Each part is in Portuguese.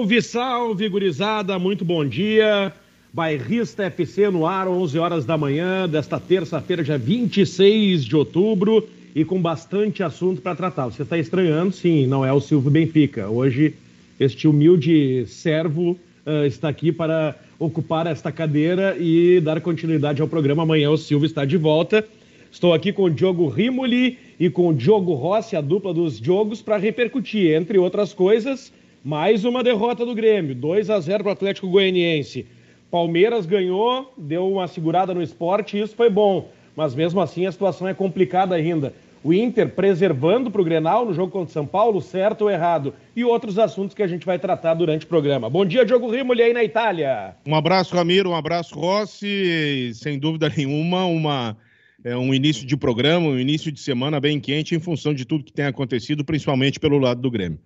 Salve, salve, gurizada, muito bom dia. Bairrista FC no ar, 11 horas da manhã desta terça-feira, dia 26 de outubro, e com bastante assunto para tratar. Você está estranhando? Sim, não é o Silvio Benfica. Hoje, este humilde servo uh, está aqui para ocupar esta cadeira e dar continuidade ao programa. Amanhã o Silvio está de volta. Estou aqui com o Diogo Rimoli e com o Diogo Rossi, a dupla dos Diogos, para repercutir, entre outras coisas, mais uma derrota do Grêmio, 2 a 0 para o Atlético Goianiense. Palmeiras ganhou, deu uma segurada no esporte e isso foi bom. Mas mesmo assim a situação é complicada ainda. O Inter preservando para o Grenal no jogo contra São Paulo, certo ou errado? E outros assuntos que a gente vai tratar durante o programa. Bom dia, Diogo Rimoli aí na Itália. Um abraço, Ramiro, um abraço, Rossi. Sem dúvida nenhuma, uma, é, um início de programa, um início de semana bem quente em função de tudo que tem acontecido, principalmente pelo lado do Grêmio.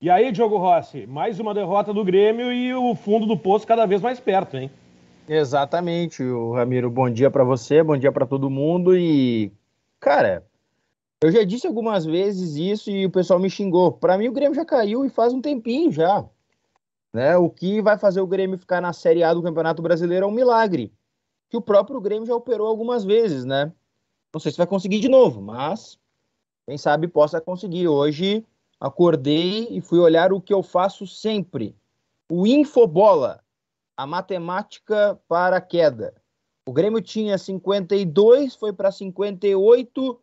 E aí, Diogo Rossi, mais uma derrota do Grêmio e o fundo do poço cada vez mais perto, hein? Exatamente, Ramiro. Bom dia para você, bom dia para todo mundo. E, cara, eu já disse algumas vezes isso e o pessoal me xingou. Para mim, o Grêmio já caiu e faz um tempinho já. Né? O que vai fazer o Grêmio ficar na Série A do Campeonato Brasileiro é um milagre. Que o próprio Grêmio já operou algumas vezes, né? Não sei se vai conseguir de novo, mas quem sabe possa conseguir. Hoje acordei e fui olhar o que eu faço sempre: o Infobola, a matemática para a queda. O Grêmio tinha 52, foi para 58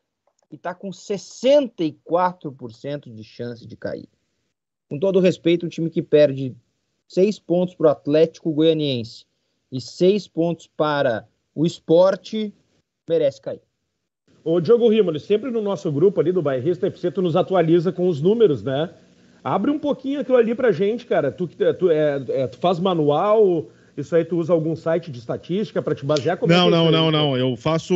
e está com 64% de chance de cair. Com todo respeito, um time que perde seis pontos para o Atlético Goianiense e seis pontos para o esporte merece cair. Ô, Diogo Rimoli, sempre no nosso grupo ali do Bairrista FC, tu nos atualiza com os números, né? Abre um pouquinho aquilo ali pra gente, cara. Tu, tu, é, é, tu faz manual, isso aí tu usa algum site de estatística para te basear? Como não, é não, não, não. Eu faço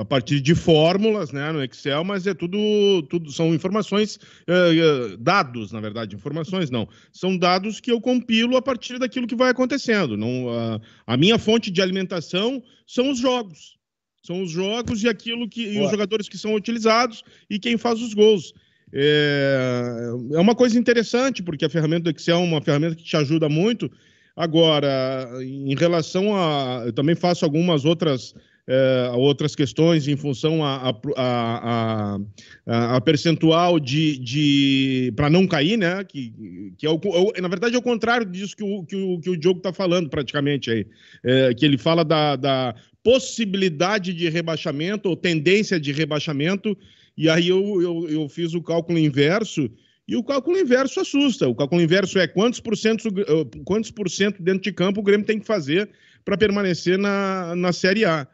a partir de fórmulas, né, no Excel, mas é tudo, tudo são informações, uh, dados, na verdade, informações não. São dados que eu compilo a partir daquilo que vai acontecendo. Não, uh, a minha fonte de alimentação são os jogos. São os jogos e aquilo que e os jogadores que são utilizados e quem faz os gols. É, é uma coisa interessante, porque a ferramenta do Excel é uma ferramenta que te ajuda muito. Agora, em relação a. Eu também faço algumas outras. É, outras questões em função a, a, a, a percentual de, de para não cair, né? Que, que é o, na verdade é o contrário disso que o, que o, que o Diogo está falando praticamente aí, é, que ele fala da, da possibilidade de rebaixamento ou tendência de rebaixamento, e aí eu, eu, eu fiz o cálculo inverso, e o cálculo inverso assusta. O cálculo inverso é quantos por cento, eh, quantos por cento dentro de campo o Grêmio tem que fazer para permanecer na, na Série A.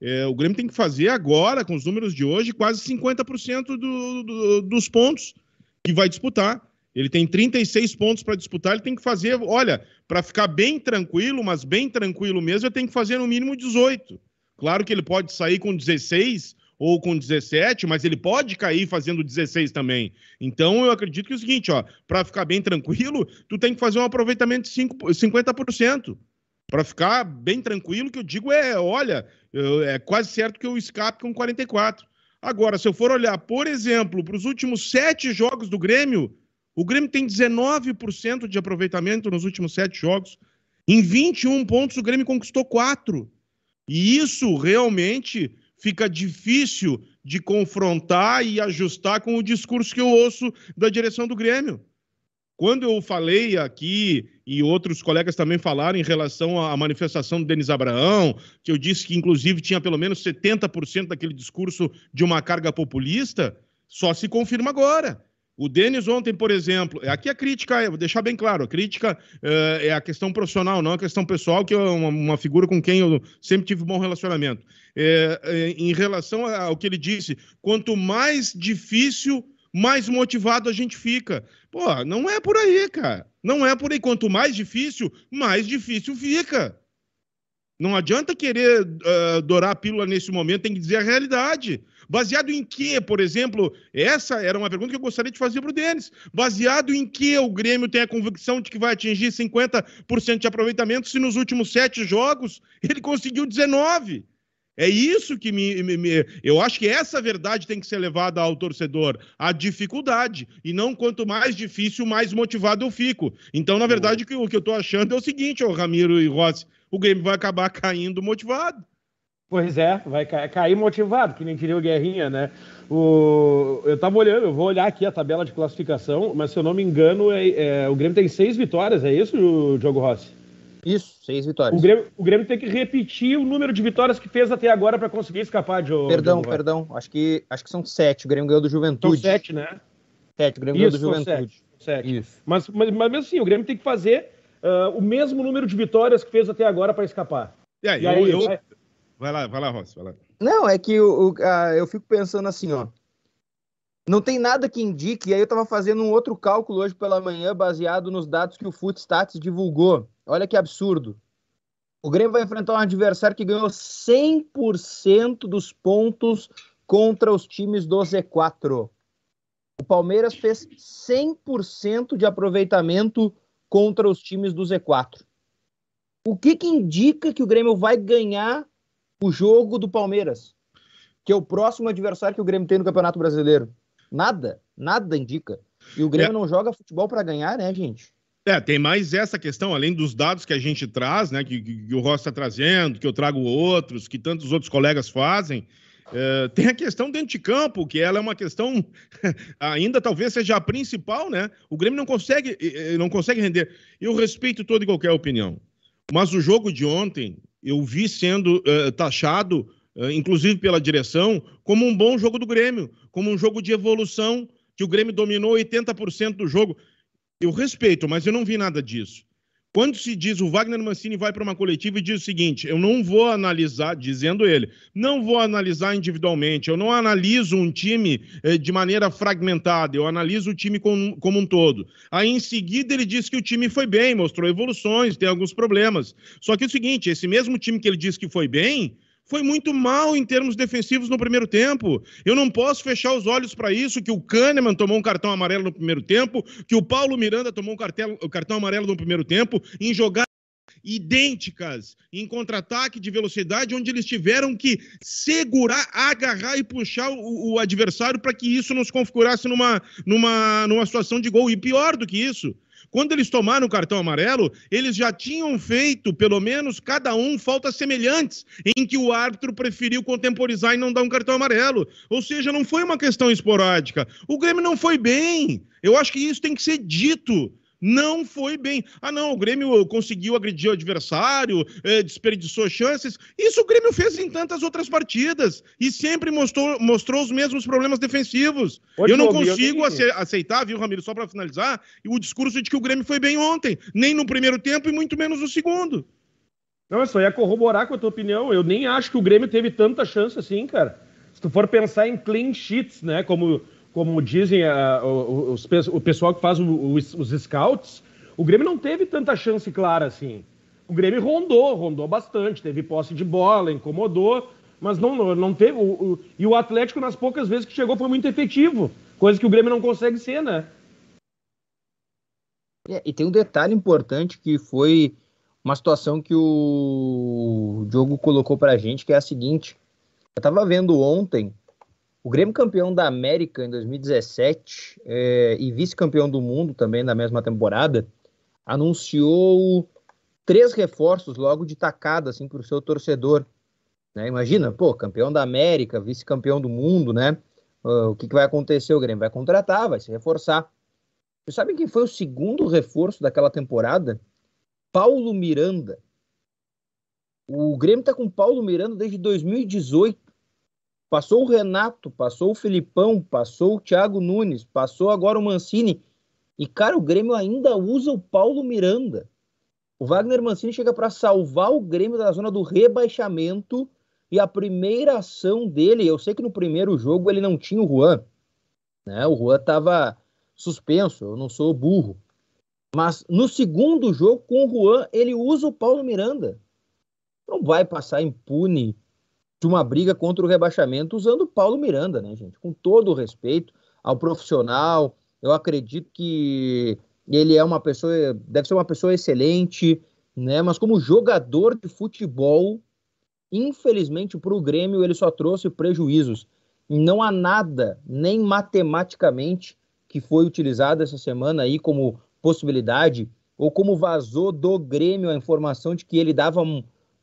É, o Grêmio tem que fazer agora, com os números de hoje, quase 50% do, do, dos pontos que vai disputar. Ele tem 36 pontos para disputar, ele tem que fazer, olha, para ficar bem tranquilo, mas bem tranquilo mesmo, ele tem que fazer no mínimo 18. Claro que ele pode sair com 16 ou com 17, mas ele pode cair fazendo 16 também. Então eu acredito que é o seguinte, ó, para ficar bem tranquilo, tu tem que fazer um aproveitamento de 5, 50%. Para ficar bem tranquilo, que eu digo é, olha, é quase certo que eu escape com 44. Agora, se eu for olhar, por exemplo, para os últimos sete jogos do Grêmio, o Grêmio tem 19% de aproveitamento nos últimos sete jogos. Em 21 pontos, o Grêmio conquistou quatro. E isso realmente fica difícil de confrontar e ajustar com o discurso que eu ouço da direção do Grêmio. Quando eu falei aqui, e outros colegas também falaram em relação à manifestação do Denis Abraão, que eu disse que, inclusive, tinha pelo menos 70% daquele discurso de uma carga populista, só se confirma agora. O Denis ontem, por exemplo, aqui a crítica, vou deixar bem claro, a crítica uh, é a questão profissional, não a questão pessoal, que é uma, uma figura com quem eu sempre tive bom relacionamento. É, é, em relação ao que ele disse, quanto mais difícil, mais motivado a gente fica. Pô, não é por aí, cara. Não é por aí. Quanto mais difícil, mais difícil fica. Não adianta querer uh, dourar a pílula nesse momento, tem que dizer a realidade. Baseado em que, por exemplo, essa era uma pergunta que eu gostaria de fazer para o Denis. Baseado em que o Grêmio tem a convicção de que vai atingir 50% de aproveitamento se nos últimos sete jogos ele conseguiu 19%? É isso que me, me, me, Eu acho que essa verdade tem que ser levada ao torcedor. A dificuldade. E não quanto mais difícil, mais motivado eu fico. Então, na verdade, o que, eu tô achando é o seguinte, ô Ramiro e Rossi: o Grêmio vai acabar caindo motivado. Pois é, vai cair motivado, que nem diria o Guerrinha, né? O... Eu tava olhando, eu vou olhar aqui a tabela de classificação, mas se eu não me engano, é, é... o Grêmio tem seis vitórias, é isso, Diogo Rossi? Isso, seis vitórias. O Grêmio, o Grêmio tem que repetir o número de vitórias que fez até agora para conseguir escapar de. Perdão, de perdão. Acho que, acho que são sete. O Grêmio ganhou do Juventude. São sete, né? Sete, o Grêmio Isso, ganhou do Juventude. Sete. sete. Isso. Mas, mas, mas mesmo assim, o Grêmio tem que fazer uh, o mesmo número de vitórias que fez até agora para escapar. e aí, eu, vai... vai... lá, vai lá, Rossi, vai lá. Não, é que eu, eu fico pensando assim, ó. Não tem nada que indique, e aí eu estava fazendo um outro cálculo hoje pela manhã, baseado nos dados que o Footstats divulgou. Olha que absurdo. O Grêmio vai enfrentar um adversário que ganhou 100% dos pontos contra os times do Z4. O Palmeiras fez 100% de aproveitamento contra os times do Z4. O que, que indica que o Grêmio vai ganhar o jogo do Palmeiras? Que é o próximo adversário que o Grêmio tem no Campeonato Brasileiro. Nada, nada indica. E o Grêmio é. não joga futebol para ganhar, né, gente? É, tem mais essa questão, além dos dados que a gente traz, né, que, que o Ross está trazendo, que eu trago outros, que tantos outros colegas fazem, é, tem a questão dentro de campo, que ela é uma questão ainda talvez seja a principal, né? O Grêmio não consegue, não consegue render. Eu respeito toda e qualquer opinião, mas o jogo de ontem eu vi sendo uh, taxado, uh, inclusive pela direção, como um bom jogo do Grêmio, como um jogo de evolução, que o Grêmio dominou 80% do jogo. Eu respeito, mas eu não vi nada disso. Quando se diz o Wagner Mancini vai para uma coletiva e diz o seguinte: eu não vou analisar, dizendo ele, não vou analisar individualmente, eu não analiso um time eh, de maneira fragmentada, eu analiso o time com, como um todo. Aí em seguida ele diz que o time foi bem, mostrou evoluções, tem alguns problemas. Só que é o seguinte: esse mesmo time que ele diz que foi bem, foi muito mal em termos defensivos no primeiro tempo. Eu não posso fechar os olhos para isso, que o Kahneman tomou um cartão amarelo no primeiro tempo, que o Paulo Miranda tomou um cartão amarelo no primeiro tempo, em jogar idênticas em contra-ataque de velocidade, onde eles tiveram que segurar, agarrar e puxar o, o adversário para que isso nos configurasse numa, numa, numa situação de gol. E pior do que isso, quando eles tomaram o cartão amarelo, eles já tinham feito, pelo menos cada um, faltas semelhantes, em que o árbitro preferiu contemporizar e não dar um cartão amarelo. Ou seja, não foi uma questão esporádica. O Grêmio não foi bem. Eu acho que isso tem que ser dito não foi bem. Ah, não, o Grêmio conseguiu agredir o adversário, eh, desperdiçou chances. Isso o Grêmio fez em tantas outras partidas e sempre mostrou, mostrou os mesmos problemas defensivos. eu não consigo eu aceitar, viu, Ramiro, só para finalizar, o discurso de que o Grêmio foi bem ontem, nem no primeiro tempo e muito menos no segundo. Não, eu só ia corroborar com a tua opinião. Eu nem acho que o Grêmio teve tanta chance assim, cara. Se tu for pensar em clean sheets, né, como como dizem a, os, o pessoal que faz os, os scouts, o Grêmio não teve tanta chance clara assim. O Grêmio rondou, rondou bastante, teve posse de bola, incomodou, mas não, não teve. O, o, e o Atlético, nas poucas vezes que chegou, foi muito efetivo, coisa que o Grêmio não consegue ser, né? É, e tem um detalhe importante que foi uma situação que o Diogo colocou pra gente, que é a seguinte. Eu tava vendo ontem o Grêmio campeão da América em 2017 é, e vice-campeão do mundo também na mesma temporada, anunciou três reforços logo de tacada assim, para o seu torcedor. Né? Imagina, pô, campeão da América, vice-campeão do mundo, né? Uh, o que, que, vai acontecer? O Grêmio vai contratar, vai se reforçar. Vocês sabem quem foi o segundo reforço daquela temporada? Paulo Miranda. O Grêmio está com Paulo Miranda desde 2018. Passou o Renato, passou o Filipão, passou o Thiago Nunes, passou agora o Mancini. E, cara, o Grêmio ainda usa o Paulo Miranda. O Wagner Mancini chega para salvar o Grêmio da zona do rebaixamento. E a primeira ação dele, eu sei que no primeiro jogo ele não tinha o Juan. Né? O Juan estava suspenso, eu não sou burro. Mas no segundo jogo, com o Juan, ele usa o Paulo Miranda. Não vai passar impune de uma briga contra o rebaixamento usando o Paulo Miranda, né, gente? Com todo o respeito ao profissional, eu acredito que ele é uma pessoa, deve ser uma pessoa excelente, né? Mas como jogador de futebol, Infelizmente, para o Grêmio, ele só trouxe prejuízos. Não há nada, nem matematicamente, que foi utilizado essa semana aí como possibilidade, ou como vazou do Grêmio a informação de que ele dava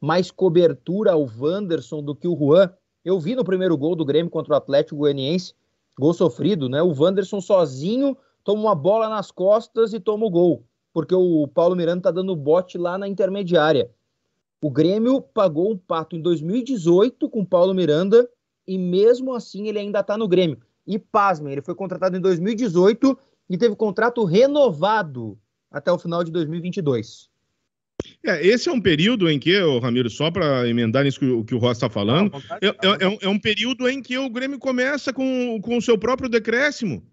mais cobertura ao Wanderson do que o Juan. Eu vi no primeiro gol do Grêmio contra o Atlético Goianiense, gol sofrido, né? O Wanderson sozinho toma uma bola nas costas e toma o gol, porque o Paulo Miranda tá dando bote lá na intermediária. O Grêmio pagou um pato em 2018 com o Paulo Miranda e mesmo assim ele ainda está no Grêmio. E pasmem, ele foi contratado em 2018 e teve contrato renovado até o final de 2022. É, esse é um período em que, oh, Ramiro, só para emendar nisso que, o que o Ross está falando, é, é, é, um, é, um, período em que o Grêmio começa com, com o seu próprio decréscimo.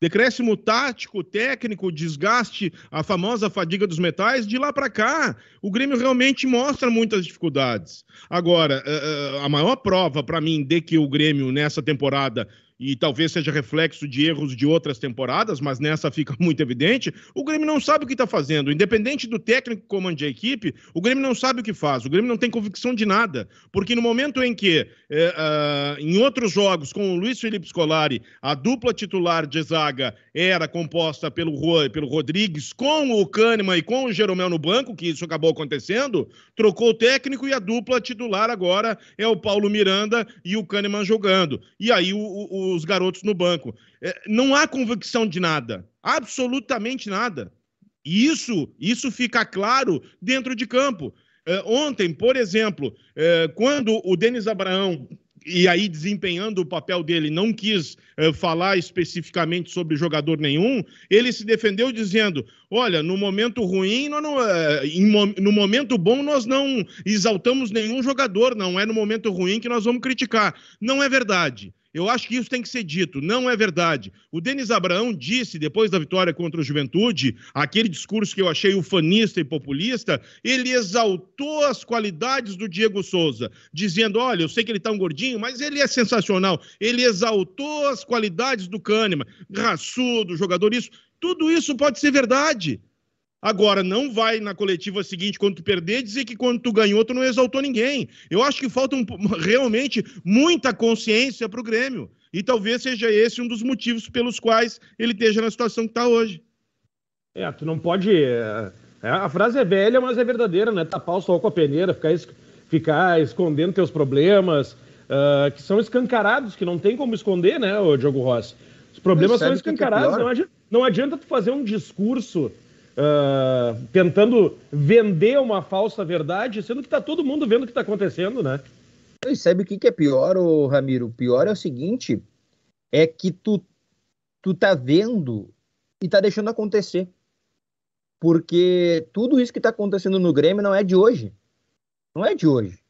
Decréscimo tático, técnico, desgaste, a famosa fadiga dos metais, de lá para cá, o Grêmio realmente mostra muitas dificuldades. Agora, eh, eh, a maior prova para mim de que o Grêmio nessa temporada e talvez seja reflexo de erros de outras temporadas, mas nessa fica muito evidente, o Grêmio não sabe o que está fazendo. Independente do técnico que comande a equipe, o Grêmio não sabe o que faz. O Grêmio não tem convicção de nada. Porque no momento em que, é, uh, em outros jogos, com o Luiz Felipe Scolari, a dupla titular de zaga era composta pelo, pelo Rodrigues, com o Kahneman e com o Jeromel no banco, que isso acabou acontecendo, trocou o técnico e a dupla titular agora é o Paulo Miranda e o Kahneman jogando. E aí o, o os garotos no banco. É, não há convicção de nada, absolutamente nada. E isso, isso fica claro dentro de campo. É, ontem, por exemplo, é, quando o Denis Abraão e aí desempenhando o papel dele, não quis falar especificamente sobre jogador nenhum, ele se defendeu dizendo: olha, no momento ruim, não, em, no momento bom, nós não exaltamos nenhum jogador, não é no momento ruim que nós vamos criticar. Não é verdade. Eu acho que isso tem que ser dito, não é verdade. O Denis Abraão disse, depois da vitória contra o Juventude, aquele discurso que eu achei ufanista e populista, ele exaltou as qualidades do Diego Souza, dizendo: olha, eu sei que ele está um gordinho, mas ele é sensacional. Ele exaltou as qualidades do Kahneman, raçudo, jogador, isso. Tudo isso pode ser verdade. Agora, não vai na coletiva seguinte, quando tu perder, dizer que quando tu ganhou, tu não exaltou ninguém. Eu acho que falta um, realmente muita consciência para o Grêmio. E talvez seja esse um dos motivos pelos quais ele esteja na situação que está hoje. É, tu não pode. É, é, a frase é velha, mas é verdadeira, né? Tapar o sol com a peneira, ficar, es... ficar escondendo teus problemas, uh, que são escancarados, que não tem como esconder, né, o Diogo Rossi? Os problemas são escancarados. É não, adianta, não adianta tu fazer um discurso uh, tentando vender uma falsa verdade, sendo que está todo mundo vendo o que está acontecendo, né? E sabe o que, que é pior, ô, Ramiro? O pior é o seguinte: é que tu, tu tá vendo e tá deixando acontecer. Porque tudo isso que está acontecendo no Grêmio não é de hoje. Não é de hoje.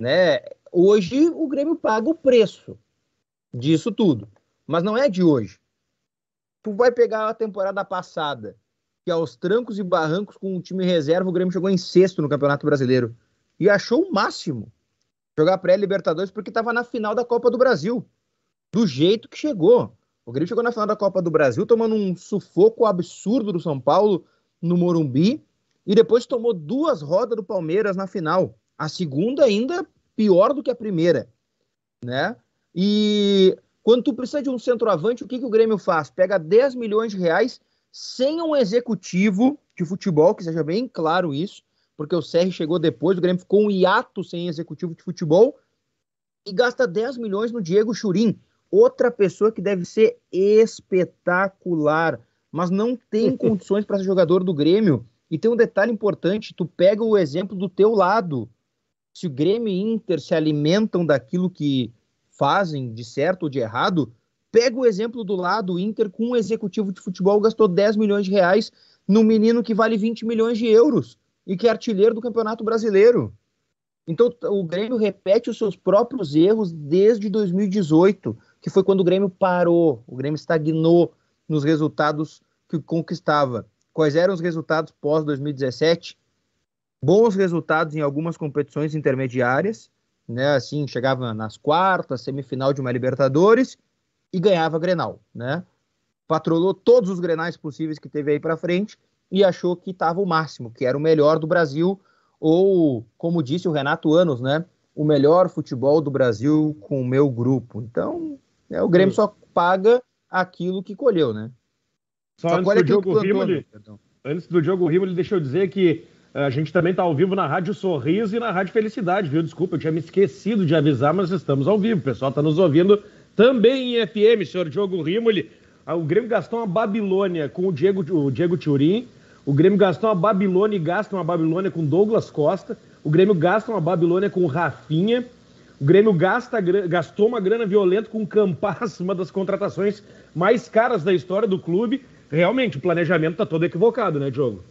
Né? Hoje o Grêmio paga o preço disso tudo. Mas não é de hoje. Tu vai pegar a temporada passada que aos trancos e barrancos com o time reserva o Grêmio chegou em sexto no Campeonato Brasileiro. E achou o máximo jogar pré-Libertadores porque estava na final da Copa do Brasil. Do jeito que chegou. O Grêmio chegou na final da Copa do Brasil tomando um sufoco absurdo do São Paulo no Morumbi e depois tomou duas rodas do Palmeiras na final. A segunda ainda pior do que a primeira, né? E quando tu precisa de um centroavante, o que, que o Grêmio faz? Pega 10 milhões de reais sem um executivo de futebol, que seja bem claro isso, porque o CR chegou depois, o Grêmio ficou um hiato sem executivo de futebol e gasta 10 milhões no Diego Churin, outra pessoa que deve ser espetacular, mas não tem condições para ser jogador do Grêmio. E tem um detalhe importante, tu pega o exemplo do teu lado. Se o Grêmio e Inter se alimentam daquilo que fazem de certo ou de errado, Pega o exemplo do lado, o Inter com um executivo de futebol gastou 10 milhões de reais num menino que vale 20 milhões de euros e que é artilheiro do Campeonato Brasileiro. Então o Grêmio repete os seus próprios erros desde 2018, que foi quando o Grêmio parou, o Grêmio estagnou nos resultados que conquistava. Quais eram os resultados pós 2017? Bons resultados em algumas competições intermediárias, né? Assim, chegava nas quartas, semifinal de uma Libertadores e ganhava Grenal, né? Patrolou todos os Grenais possíveis que teve aí para frente e achou que estava o máximo, que era o melhor do Brasil, ou como disse o Renato Anos, né? o melhor futebol do Brasil com o meu grupo. Então, é, o Grêmio só paga aquilo que colheu, né? Só, só antes, do jogo Rimoli, antes do jogo Rimoli, deixa eu dizer que a gente também está ao vivo na Rádio Sorriso e na Rádio Felicidade, viu? Desculpa, eu tinha me esquecido de avisar, mas estamos ao vivo. O pessoal está nos ouvindo também em FM, senhor Diogo Rimoli. Ah, o Grêmio gastou uma Babilônia com o Diego, o Diego Turim. O Grêmio gastou uma Babilônia e gasta uma Babilônia com Douglas Costa. O Grêmio gasta uma Babilônia com Rafinha. O Grêmio gasta, gastou uma grana violenta com o Campas, uma das contratações mais caras da história do clube. Realmente, o planejamento está todo equivocado, né, Diogo?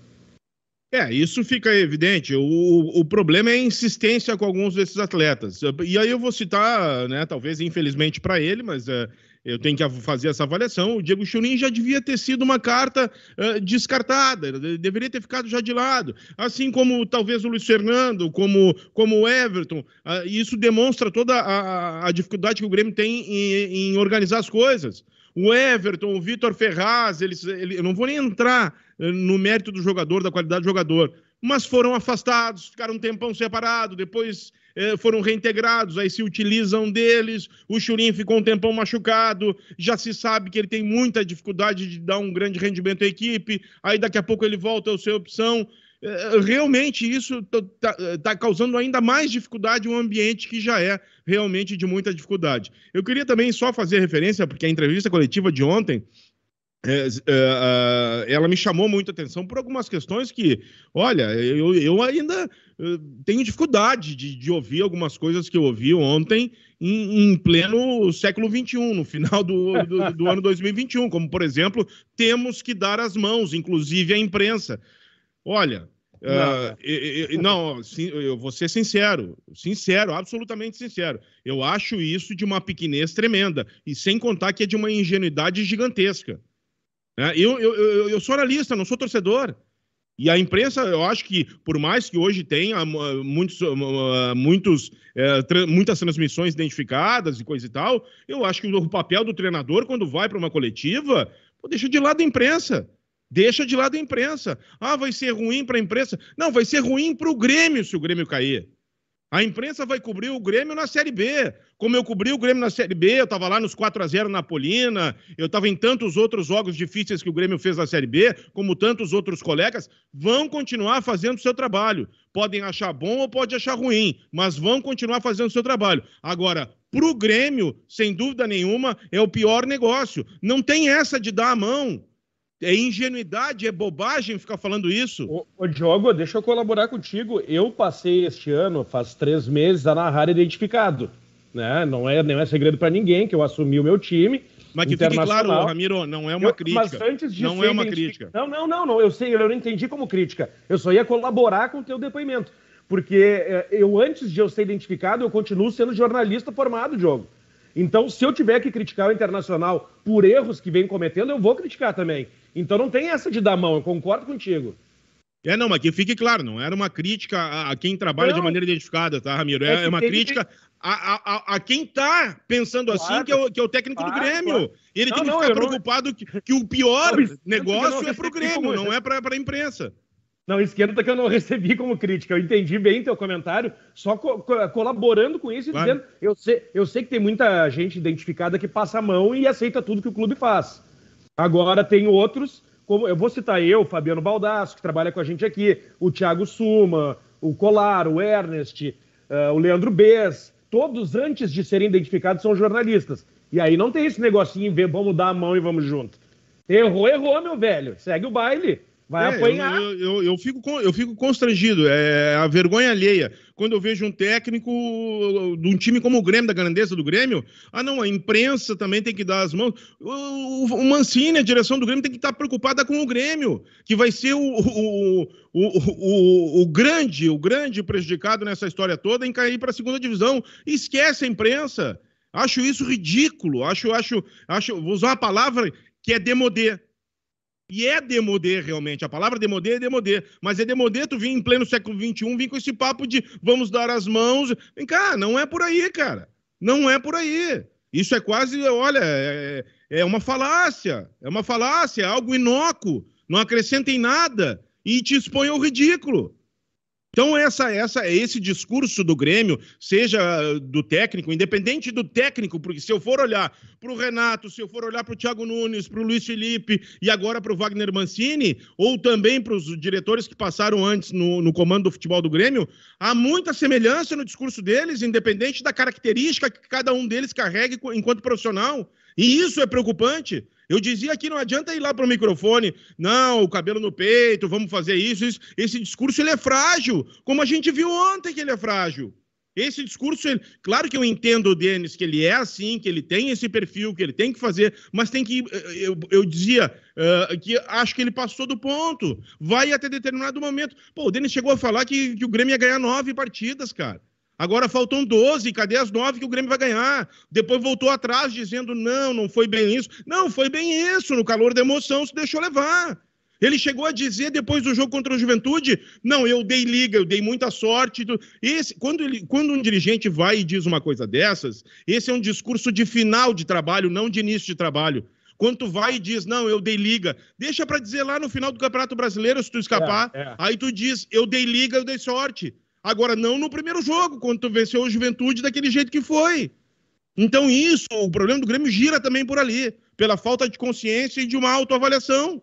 É, isso fica evidente. O, o problema é a insistência com alguns desses atletas. E aí eu vou citar, né, talvez infelizmente para ele, mas é, eu tenho que fazer essa avaliação. O Diego Chunin já devia ter sido uma carta uh, descartada, deveria ter ficado já de lado. Assim como talvez o Luiz Fernando, como, como o Everton. Uh, isso demonstra toda a, a, dificuldade que o Grêmio tem em, em organizar as coisas. O Everton, o Vitor Ferraz, eles, ele, eu não vou nem entrar no mérito do jogador, da qualidade do jogador, mas foram afastados, ficaram um tempão separados, depois eh, foram reintegrados, aí se utilizam deles. O Churin ficou um tempão machucado, já se sabe que ele tem muita dificuldade de dar um grande rendimento à equipe, aí daqui a pouco ele volta ao ser opção. Eh, realmente isso está tá causando ainda mais dificuldade um ambiente que já é realmente de muita dificuldade. Eu queria também só fazer referência, porque a entrevista coletiva de ontem ela me chamou muita atenção por algumas questões que, olha, eu, eu ainda tenho dificuldade de, de, ouvir algumas coisas que eu ouvi ontem em, em pleno século XXI, no final do, do, do, ano 2021, como, por exemplo, temos que dar as mãos, inclusive à imprensa. Olha, não, uh, eu, eu, não eu vou ser sincero, sincero, absolutamente sincero. Eu acho isso de uma pequenez tremenda, e sem contar que é de uma ingenuidade gigantesca. Né? Eu, eu, eu, eu sou analista, não sou torcedor. E a imprensa, eu acho que, por mais que hoje tenha ah, muitos, ah, ah, muitos, é, muitas transmissões identificadas e coisa e tal, eu acho que o papel do treinador, quando vai para uma coletiva, pô, deixa de lado a imprensa. Deixa de lado a imprensa. Ah, vai ser ruim para a imprensa. Não, vai ser ruim para o Grêmio se o Grêmio cair. A imprensa vai cobrir o Grêmio na Série B. Como eu cobri o Grêmio na Série B, eu estava lá nos 4 a 0 na Polina, eu estava em tantos outros jogos difíceis que o Grêmio fez na Série B, como tantos outros colegas, vão continuar fazendo o seu trabalho. Podem achar bom ou pode achar ruim, mas vão continuar fazendo o seu trabalho. Agora, para o Grêmio, sem dúvida nenhuma, é o pior negócio. Não tem essa de dar a mão. É ingenuidade, é bobagem ficar falando isso. Ô, ô, Diogo, deixa eu colaborar contigo. Eu passei este ano, faz três meses, a narrar identificado. Né? Não, é, não é segredo para ninguém que eu assumi o meu time. Mas que fique claro, Ramiro, não é uma eu, crítica. Mas antes de não é uma crítica. Não, não, não, não, eu sei, eu não entendi como crítica. Eu só ia colaborar com o teu depoimento. Porque eh, eu, antes de eu ser identificado, eu continuo sendo jornalista formado, Diogo. Então, se eu tiver que criticar o Internacional por erros que vem cometendo, eu vou criticar também. Então não tem essa de dar mão, eu concordo contigo. É, não, mas que fique claro, não era uma crítica a, a quem trabalha não. de maneira identificada, tá, Ramiro? É, é, é uma crítica a, a, a, quem está pensando claro. assim, que é o, que é o técnico claro, do Grêmio. Claro. Ele não, tem que não, ficar preocupado não... que, que, o pior negócio é para o Grêmio, não é para a imprensa. Não, esquerda que eu não recebi como crítica. Eu entendi bem teu comentário, só co co colaborando com isso e dizendo. Eu sei, eu sei que tem muita gente identificada que passa a mão e aceita tudo que o clube faz. Agora tem outros, como eu vou citar eu, Fabiano Baldasso, que trabalha com a gente aqui, o Thiago Suma, o Colar, o Ernest, uh, o Leandro Bez, todos antes de serem identificados são jornalistas. E aí não tem esse negocinho, vamos dar a mão e vamos junto. Errou, errou, meu velho. Segue o baile. Vai é, apanhar. Eu, eu, eu, fico, eu fico constrangido, é a vergonha alheia. Quando eu vejo um técnico de um time como o Grêmio, da grandeza do Grêmio, ah, não, a imprensa também tem que dar as mãos. O, o Mancini, a direção do Grêmio, tem que estar preocupada com o Grêmio, que vai ser o, o, o, o, grande, o grande prejudicado nessa história toda em cair para a segunda divisão. Esquece a imprensa. Acho isso ridículo. Acho, acho, acho, vou usar uma palavra que é demodê e é demodê, realmente. A palavra demodê é demodê. Mas é demodê tu vir em pleno século XXI, vir com esse papo de vamos dar as mãos. Vem cá, não é por aí, cara. Não é por aí. Isso é quase, olha, é, é uma falácia. É uma falácia, é algo inócuo. Não acrescenta em nada e te expõe ao ridículo. Então, essa, essa, esse discurso do Grêmio, seja do técnico, independente do técnico, porque se eu for olhar para o Renato, se eu for olhar para o Thiago Nunes, para o Luiz Felipe e agora para o Wagner Mancini, ou também para os diretores que passaram antes no, no comando do futebol do Grêmio, há muita semelhança no discurso deles, independente da característica que cada um deles carregue enquanto profissional. E isso é preocupante. Eu dizia que não adianta ir lá para o microfone, não, o cabelo no peito, vamos fazer isso, isso. Esse discurso ele é frágil, como a gente viu ontem que ele é frágil. Esse discurso, ele... claro que eu entendo o Denis, que ele é assim, que ele tem esse perfil, que ele tem que fazer, mas tem que. Eu, eu dizia uh, que acho que ele passou do ponto. Vai até determinado momento. Pô, o Denis chegou a falar que, que o Grêmio ia ganhar nove partidas, cara. Agora faltam 12, cadê as 9 que o Grêmio vai ganhar? Depois voltou atrás dizendo: não, não foi bem isso. Não, foi bem isso, no calor da emoção se deixou levar. Ele chegou a dizer depois do jogo contra o Juventude: não, eu dei liga, eu dei muita sorte. Esse, quando, ele, quando um dirigente vai e diz uma coisa dessas, esse é um discurso de final de trabalho, não de início de trabalho. Quando tu vai e diz, não, eu dei liga, deixa para dizer lá no final do Campeonato Brasileiro, se tu escapar, é, é. aí tu diz, eu dei liga, eu dei sorte. Agora, não no primeiro jogo, quando tu venceu o Juventude daquele jeito que foi. Então, isso, o problema do Grêmio gira também por ali, pela falta de consciência e de uma autoavaliação.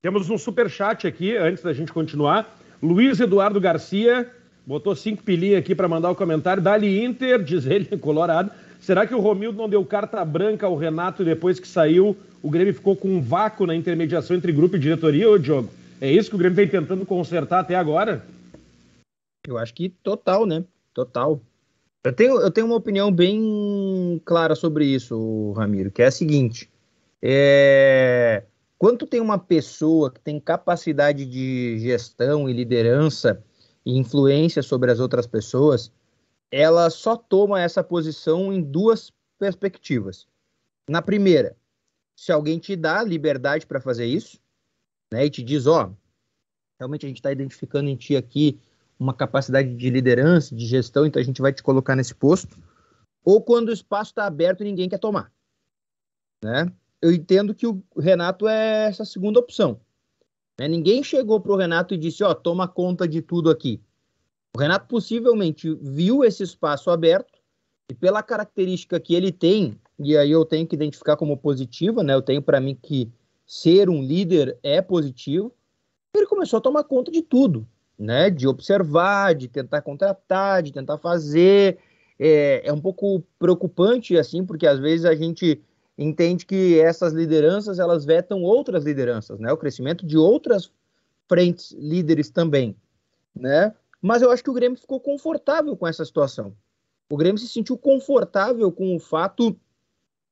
Temos um super chat aqui, antes da gente continuar. Luiz Eduardo Garcia botou cinco pilinhas aqui para mandar o comentário. Dali Inter, diz ele, colorado. Será que o Romildo não deu carta branca ao Renato depois que saiu? O Grêmio ficou com um vácuo na intermediação entre grupo e diretoria, ô Diogo? É isso que o Grêmio vem tentando consertar até agora? Eu acho que total, né? Total. Eu tenho, eu tenho uma opinião bem clara sobre isso, Ramiro, que é a seguinte: é... quando tem uma pessoa que tem capacidade de gestão e liderança e influência sobre as outras pessoas, ela só toma essa posição em duas perspectivas. Na primeira, se alguém te dá liberdade para fazer isso, né, e te diz, ó, oh, realmente a gente está identificando em ti aqui uma capacidade de liderança, de gestão, então a gente vai te colocar nesse posto, ou quando o espaço está aberto e ninguém quer tomar. Né? Eu entendo que o Renato é essa segunda opção. Né? Ninguém chegou para o Renato e disse: Ó, toma conta de tudo aqui. O Renato possivelmente viu esse espaço aberto e, pela característica que ele tem, e aí eu tenho que identificar como positiva, né? eu tenho para mim que ser um líder é positivo, ele começou a tomar conta de tudo né? De observar, de tentar contratar, de tentar fazer. É, é um pouco preocupante, assim, porque às vezes a gente entende que essas lideranças elas vetam outras lideranças, né? O crescimento de outras frentes líderes também, né? Mas eu acho que o Grêmio ficou confortável com essa situação. O Grêmio se sentiu confortável com o fato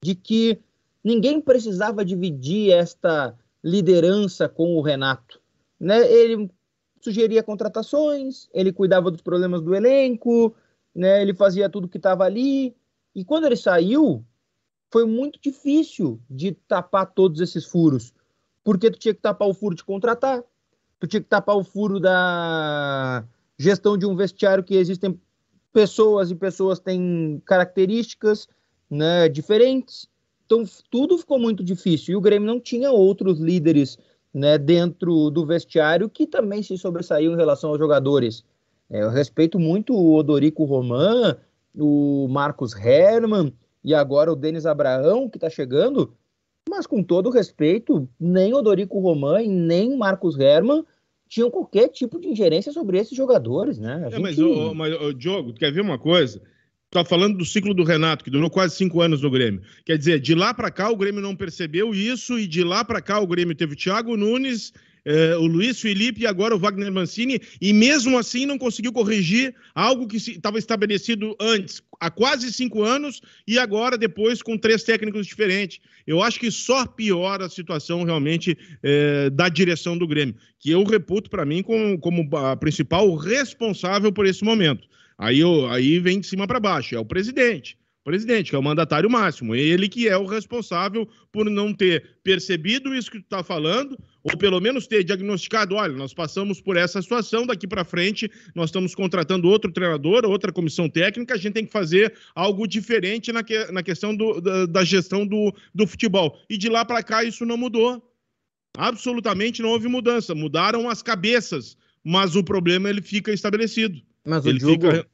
de que ninguém precisava dividir esta liderança com o Renato, né? Ele sugeria contratações, ele cuidava dos problemas do elenco, né? Ele fazia tudo que estava ali. E quando ele saiu, foi muito difícil de tapar todos esses furos, porque tu tinha que tapar o furo de contratar, tu tinha que tapar o furo da gestão de um vestiário que existem pessoas e pessoas têm características né, diferentes. Então tudo ficou muito difícil e o Grêmio não tinha outros líderes né, dentro do vestiário que também se sobressaiu em relação aos jogadores. É, eu respeito muito o Odorico Roman, o Marcos Herman e agora o Denis Abraão, que está chegando, mas com todo respeito, nem Odorico Roman e nem Marcos Herman tinham qualquer tipo de ingerência sobre esses jogadores, né? É, mas, o, mas o Diogo, quer ver uma coisa? Tá falando do ciclo do Renato, que durou quase cinco anos no Grêmio. Quer dizer, de lá para cá o Grêmio não percebeu isso, e de lá para cá o Grêmio teve o Thiago Nunes, eh, o Luiz Felipe e agora o Wagner Mancini, e mesmo assim não conseguiu corrigir algo que estava estabelecido antes, há quase cinco anos, e agora depois com três técnicos diferentes. Eu acho que só piora a situação realmente eh, da direção do Grêmio, que eu reputo para mim como, como a principal responsável por esse momento. Aí, aí vem de cima para baixo, é o presidente. O presidente, que é o mandatário máximo, ele que é o responsável por não ter percebido isso que tu está falando, ou pelo menos ter diagnosticado, olha, nós passamos por essa situação, daqui para frente nós estamos contratando outro treinador, outra comissão técnica, a gente tem que fazer algo diferente na, que, na questão do, da, da, gestão do, do futebol. E de lá para cá isso não mudou. Absolutamente não houve mudança. Mudaram as cabeças mas o problema ele fica estabelecido. Mas ele o Diogo, fica...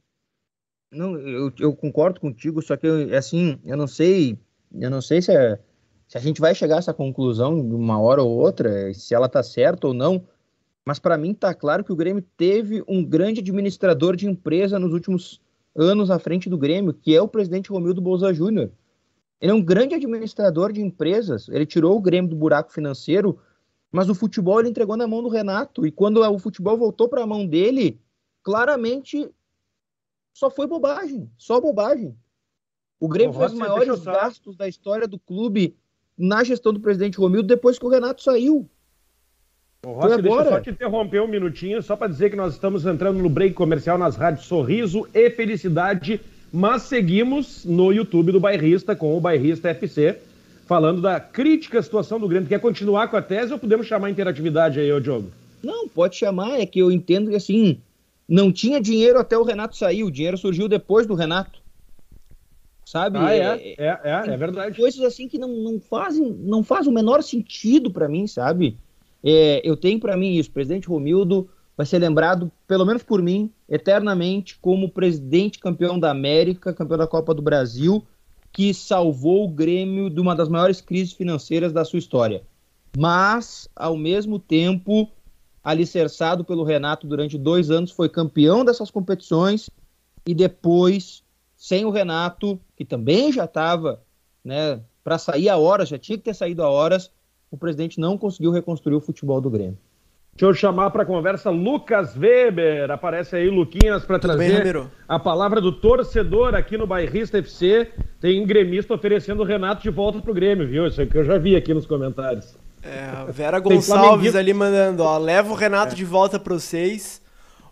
não, eu, eu concordo contigo, só que assim, eu não sei, eu não sei se, é, se a gente vai chegar a essa conclusão de uma hora ou outra, se ela tá certa ou não, mas para mim tá claro que o Grêmio teve um grande administrador de empresa nos últimos anos à frente do Grêmio, que é o presidente Romildo Bolsa Júnior. Ele é um grande administrador de empresas, ele tirou o Grêmio do buraco financeiro, mas o futebol ele entregou na mão do Renato, e quando o futebol voltou para a mão dele, claramente só foi bobagem, só bobagem. O Grêmio fez os maiores gastos da história do clube na gestão do presidente Romildo depois que o Renato saiu. Ô, Rossi, deixa eu só te interromper um minutinho, só para dizer que nós estamos entrando no break comercial nas rádios Sorriso e Felicidade mas seguimos no YouTube do Bairrista com o Bairrista FC, falando da crítica situação do Grêmio. Quer continuar com a tese ou podemos chamar interatividade aí, ô Diogo? Não, pode chamar, é que eu entendo que assim, não tinha dinheiro até o Renato sair, o dinheiro surgiu depois do Renato. Sabe? Ah, é, é, é, é, é verdade. Coisas assim que não, não fazem, não faz o menor sentido para mim, sabe? É, eu tenho para mim isso, presidente Romildo vai ser lembrado, pelo menos por mim, eternamente como presidente campeão da América, campeão da Copa do Brasil, que salvou o Grêmio de uma das maiores crises financeiras da sua história. Mas, ao mesmo tempo, alicerçado pelo Renato durante dois anos, foi campeão dessas competições e depois, sem o Renato, que também já estava né, para sair a horas, já tinha que ter saído a horas, o presidente não conseguiu reconstruir o futebol do Grêmio. Deixa eu chamar para conversa Lucas Weber. Aparece aí, Luquinhas, para trazer bem, a palavra do torcedor aqui no Bairrista FC. Tem gremista oferecendo o Renato de volta pro Grêmio, viu? Isso é que eu já vi aqui nos comentários. É, Vera Gonçalves ali mandando, ó, leva o Renato é. de volta para vocês.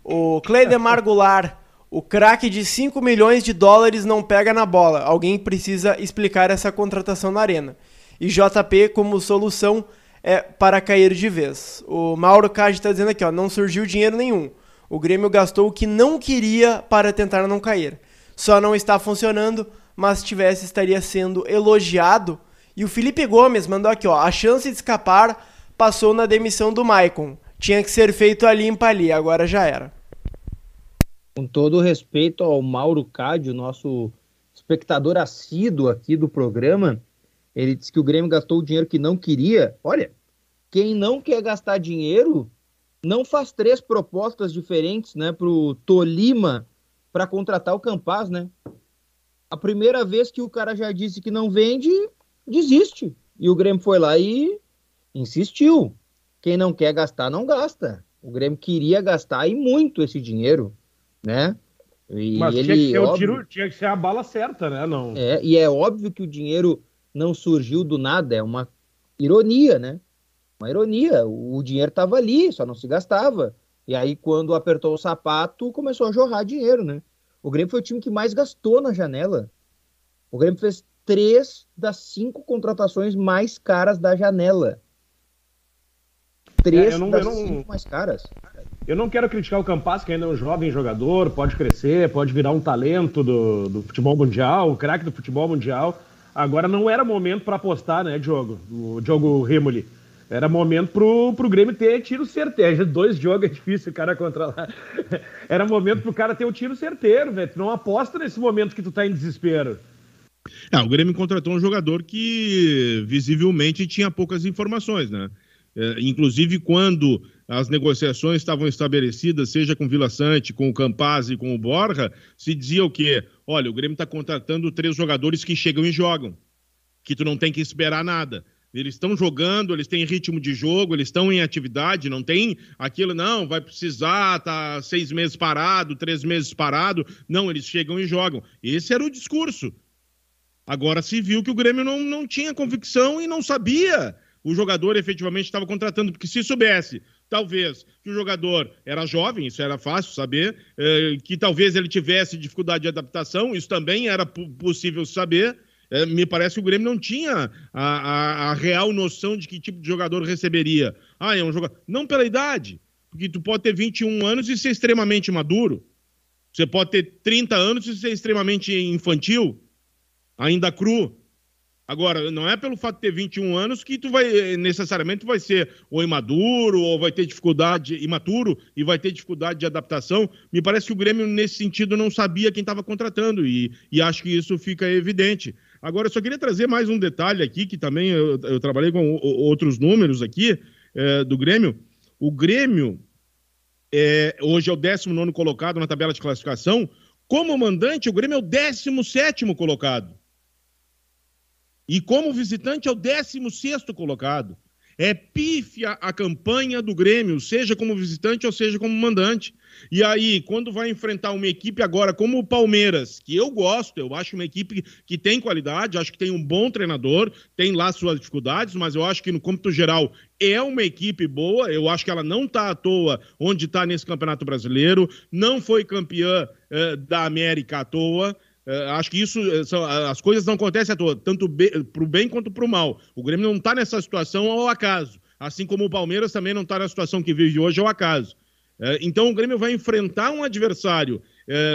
O Cleidemar Goulart, o craque de 5 milhões de dólares não pega na bola. Alguém precisa explicar essa contratação na arena. E JP como solução é para cair de vez. O Mauro Cage está dizendo aqui, ó, não surgiu dinheiro nenhum. O Grêmio gastou o que não queria para tentar não cair. Só não está funcionando, mas se tivesse estaria sendo elogiado. E o Felipe Gomes mandou aqui, ó, a chance de escapar passou na demissão do Maicon. Tinha que ser feito a limpa ali, agora já era. Com todo respeito ao Mauro Cádio, nosso espectador assíduo aqui do programa, ele disse que o Grêmio gastou o dinheiro que não queria. Olha, quem não quer gastar dinheiro não faz três propostas diferentes, né, o Tolima para contratar o Campaz, né? A primeira vez que o cara já disse que não vende, desiste. E o Grêmio foi lá e insistiu. Quem não quer gastar, não gasta. O Grêmio queria gastar e muito esse dinheiro, né? E Mas ele, tinha, que ser óbvio, tiro, tinha que ser a bala certa, né? Não... É, e é óbvio que o dinheiro não surgiu do nada, é uma ironia, né? Uma ironia. O, dinheiro estava ali, só não se gastava. E aí, quando apertou o sapato, começou a jorrar dinheiro, né? O Grêmio foi o time que mais gastou na janela. O Grêmio fez três das cinco contratações mais caras da janela. Três é, não, das não, cinco mais caras. Eu não quero criticar o Campas, que ainda é um jovem jogador, pode crescer, pode virar um talento do, do futebol mundial, o craque do futebol mundial. Agora não era momento para apostar, né, Diogo? O Diogo Rimoli. Era momento pro, pro Grêmio ter tiro certeiro. Dois jogos é difícil o cara controlar. Era momento pro cara ter o tiro certeiro, velho. Tu não aposta nesse momento que tu tá em desespero. É, o Grêmio contratou um jogador que visivelmente tinha poucas informações, né? É, inclusive, quando as negociações estavam estabelecidas, seja com o Vila Sante, com o Campaz e com o Borja, se dizia o quê? Olha, o Grêmio está contratando três jogadores que chegam e jogam, que tu não tem que esperar nada. Eles estão jogando, eles têm ritmo de jogo, eles estão em atividade, não tem aquilo, não, vai precisar, tá seis meses parado, três meses parado. Não, eles chegam e jogam. Esse era o discurso. Agora se viu que o Grêmio não, não tinha convicção e não sabia o jogador efetivamente estava contratando, porque se soubesse, talvez, que o jogador era jovem, isso era fácil saber, eh, que talvez ele tivesse dificuldade de adaptação, isso também era possível saber. Eh, me parece que o Grêmio não tinha a, a, a, real noção de que tipo de jogador receberia. Ah, é um jogador. Não pela idade, porque tu pode ter 21 anos e ser extremamente maduro. Você pode ter 30 anos e ser extremamente infantil, ainda cru. Agora, não é pelo fato de ter 21 anos que tu vai necessariamente vai ser ou imaduro ou vai ter dificuldade, imaturo e vai ter dificuldade de adaptação. Me parece que o Grêmio, nesse sentido, não sabia quem estava contratando e, e acho que isso fica evidente. Agora, eu só queria trazer mais um detalhe aqui, que também eu, eu trabalhei com outros números aqui é, do Grêmio. O Grêmio é, hoje é o 19 colocado na tabela de classificação. Como mandante, o Grêmio é o 17 colocado. E como visitante é o 16 colocado. É pífia a campanha do Grêmio, seja como visitante ou seja como mandante. E aí, quando vai enfrentar uma equipe agora como o Palmeiras, que eu gosto, eu acho uma equipe que tem qualidade, acho que tem um bom treinador, tem lá suas dificuldades, mas eu acho que no cômputo geral é uma equipe boa, eu acho que ela não está à toa onde está nesse Campeonato Brasileiro, não foi campeã eh, da América à toa, acho que isso, eh, são, as coisas não acontecem à toa, tanto para o bem quanto para o mal. O Grêmio não está nessa situação ao acaso, assim como o Palmeiras também não está na situação que vive hoje ao acaso. Uh, então o Grêmio vai enfrentar um adversário,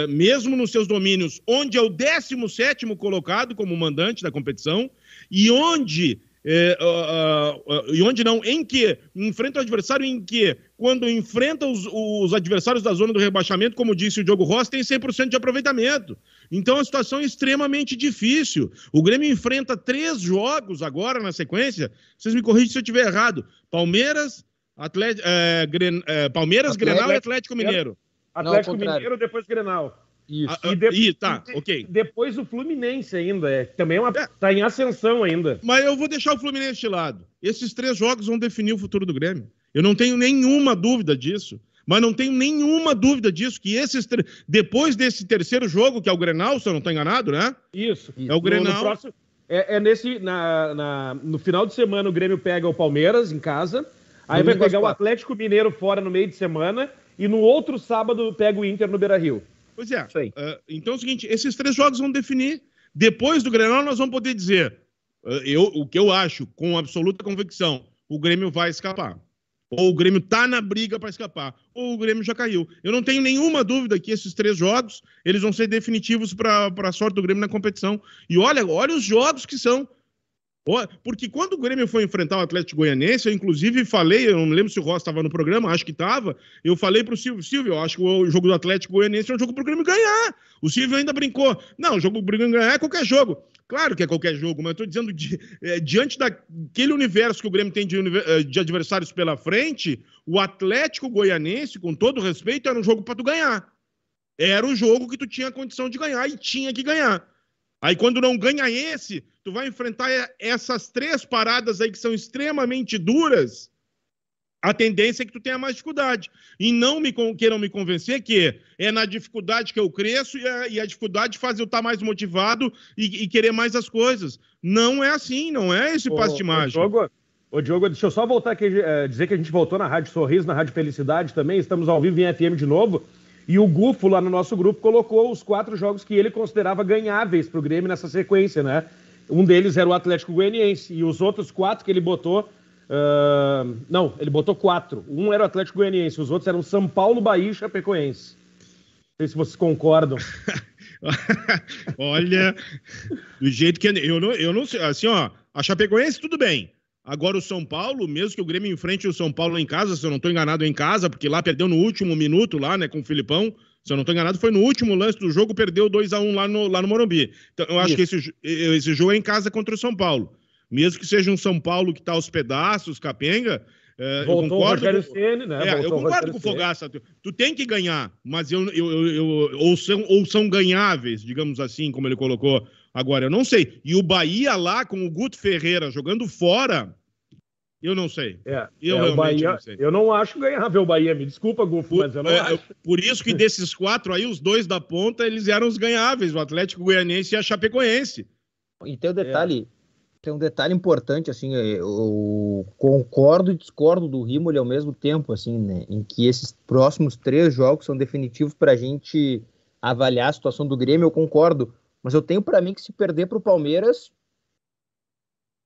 mesmo nos seus domínios, onde é o 17 colocado como mandante da competição, e onde é, uh, uh, e onde não, em que enfrenta o adversário em que, quando enfrenta os, os, adversários da zona do rebaixamento, como disse o Diogo Rossi, tem 100% de aproveitamento. Então a situação é extremamente difícil. O Grêmio enfrenta três jogos agora na sequência. Vocês me corrigem se eu estiver errado. Palmeiras, Atlet, é, Gren, é, Palmeiras, Atlético, Grenal e Atlético Mineiro. Atlético não, Mineiro, depois Grenal. Isso. Ah, e, de... e, tá, ok. Depois o Fluminense ainda, é, também é uma, é. tá em ascensão ainda. Mas eu vou deixar o Fluminense de lado. Esses três jogos vão definir o futuro do Grêmio. Eu não tenho nenhuma dúvida disso. Mas não tenho nenhuma dúvida disso, que esses depois desse terceiro jogo, que é o Grenal, se eu não estou enganado, né? Isso. É o Grenal. No, no próximo, é, é, nesse. Na, na, no final de semana o Grêmio pega o Palmeiras em casa. Aí vai pegar o Atlético Mineiro fora no meio de semana. E no outro sábado pega o Inter no Beira Rio. Pois é. Uh, então é o seguinte: esses três jogos vão definir. Depois do Grenal, nós vamos poder dizer uh, eu, o que eu acho, com absoluta convicção: o Grêmio vai escapar. Ou o Grêmio tá na briga para escapar, ou o Grêmio já caiu. Eu não tenho nenhuma dúvida que esses três jogos eles vão ser definitivos para a sorte do Grêmio na competição. E olha, olha os jogos que são. Porque quando o Grêmio foi enfrentar o Atlético Goianense, eu inclusive falei, eu não lembro se o Ross estava no programa, acho que estava, eu falei para o Silvio, Silvio, eu acho que o jogo do Atlético Goianense é um jogo para o Grêmio ganhar. O Silvio ainda brincou. Não, o jogo para o Grêmio ganhar é qualquer jogo. Claro que é qualquer jogo, mas eu estou dizendo, é, diante daquele universo que o Grêmio tem de, é, de adversários pela frente, o Atlético Goianense, com todo respeito, era um jogo para tu ganhar. Era o jogo que tu tinha condição de ganhar e tinha que ganhar. Aí quando não ganha esse, tu vai enfrentar essas três paradas aí que são extremamente duras, a tendência é que tu tenha mais dificuldade. E não me queiram me convencer que é na dificuldade que eu cresço e a, e a dificuldade faz eu estar mais motivado e, e, querer mais as coisas. Não é assim, não é esse passe de mágica. Diogo, ô, Diogo, deixa eu só voltar aqui, é, dizer que a gente voltou na Rádio Sorriso, na Rádio Felicidade também, estamos ao vivo em FM de novo. E o Gufo, lá no nosso grupo, colocou os quatro jogos que ele considerava ganháveis para o Grêmio nessa sequência, né? Um deles era o Atlético Goianiense. E os outros quatro que ele botou. Uh... Não, ele botou quatro. Um era o Atlético Goianiense, os outros eram São Paulo, Bahia e Chapecoense. Não sei se vocês concordam. Olha, do jeito que eu não, eu não sei, assim, ó, a Chapecoense tudo bem. Agora o São Paulo, mesmo que o Grêmio enfrente o São Paulo em casa, se eu não estou enganado, em casa, porque lá perdeu no último minuto, lá, né, com o Filipão. Se eu não estou enganado, foi no último lance do jogo, perdeu 2 a 1 lá no, lá no Morumbi. Então, eu acho Isso. que esse, esse jogo é em casa contra o São Paulo. Mesmo que seja um São Paulo que está aos pedaços, capenga, é, Voltou eu concordo, o Ceni, né? É, eu concordo com o Fogaça. Tu, tu, tem que ganhar, mas eu, eu, eu, eu, ou, são, ou são ganháveis, digamos assim, como ele colocou agora. Eu não sei. E o Bahia lá, com o Guto Ferreira jogando fora, eu não sei. É, eu é, realmente Bahia, não sei. Eu não acho ganhável o Bahia. Me desculpa, Gufo, por, mas eu não é, acho. Por isso que desses quatro aí, os dois da ponta, eles eram os ganháveis, o Atlético Goianiense e a Chapecoense. E tem um detalhe, tem um detalhe importante, assim, é, eu concordo e discordo do Rimoli ao mesmo tempo, assim, né, em que esses próximos três jogos são definitivos para a gente avaliar a situação do Grêmio, eu concordo, mas eu tenho para mim que se perder para o Palmeiras,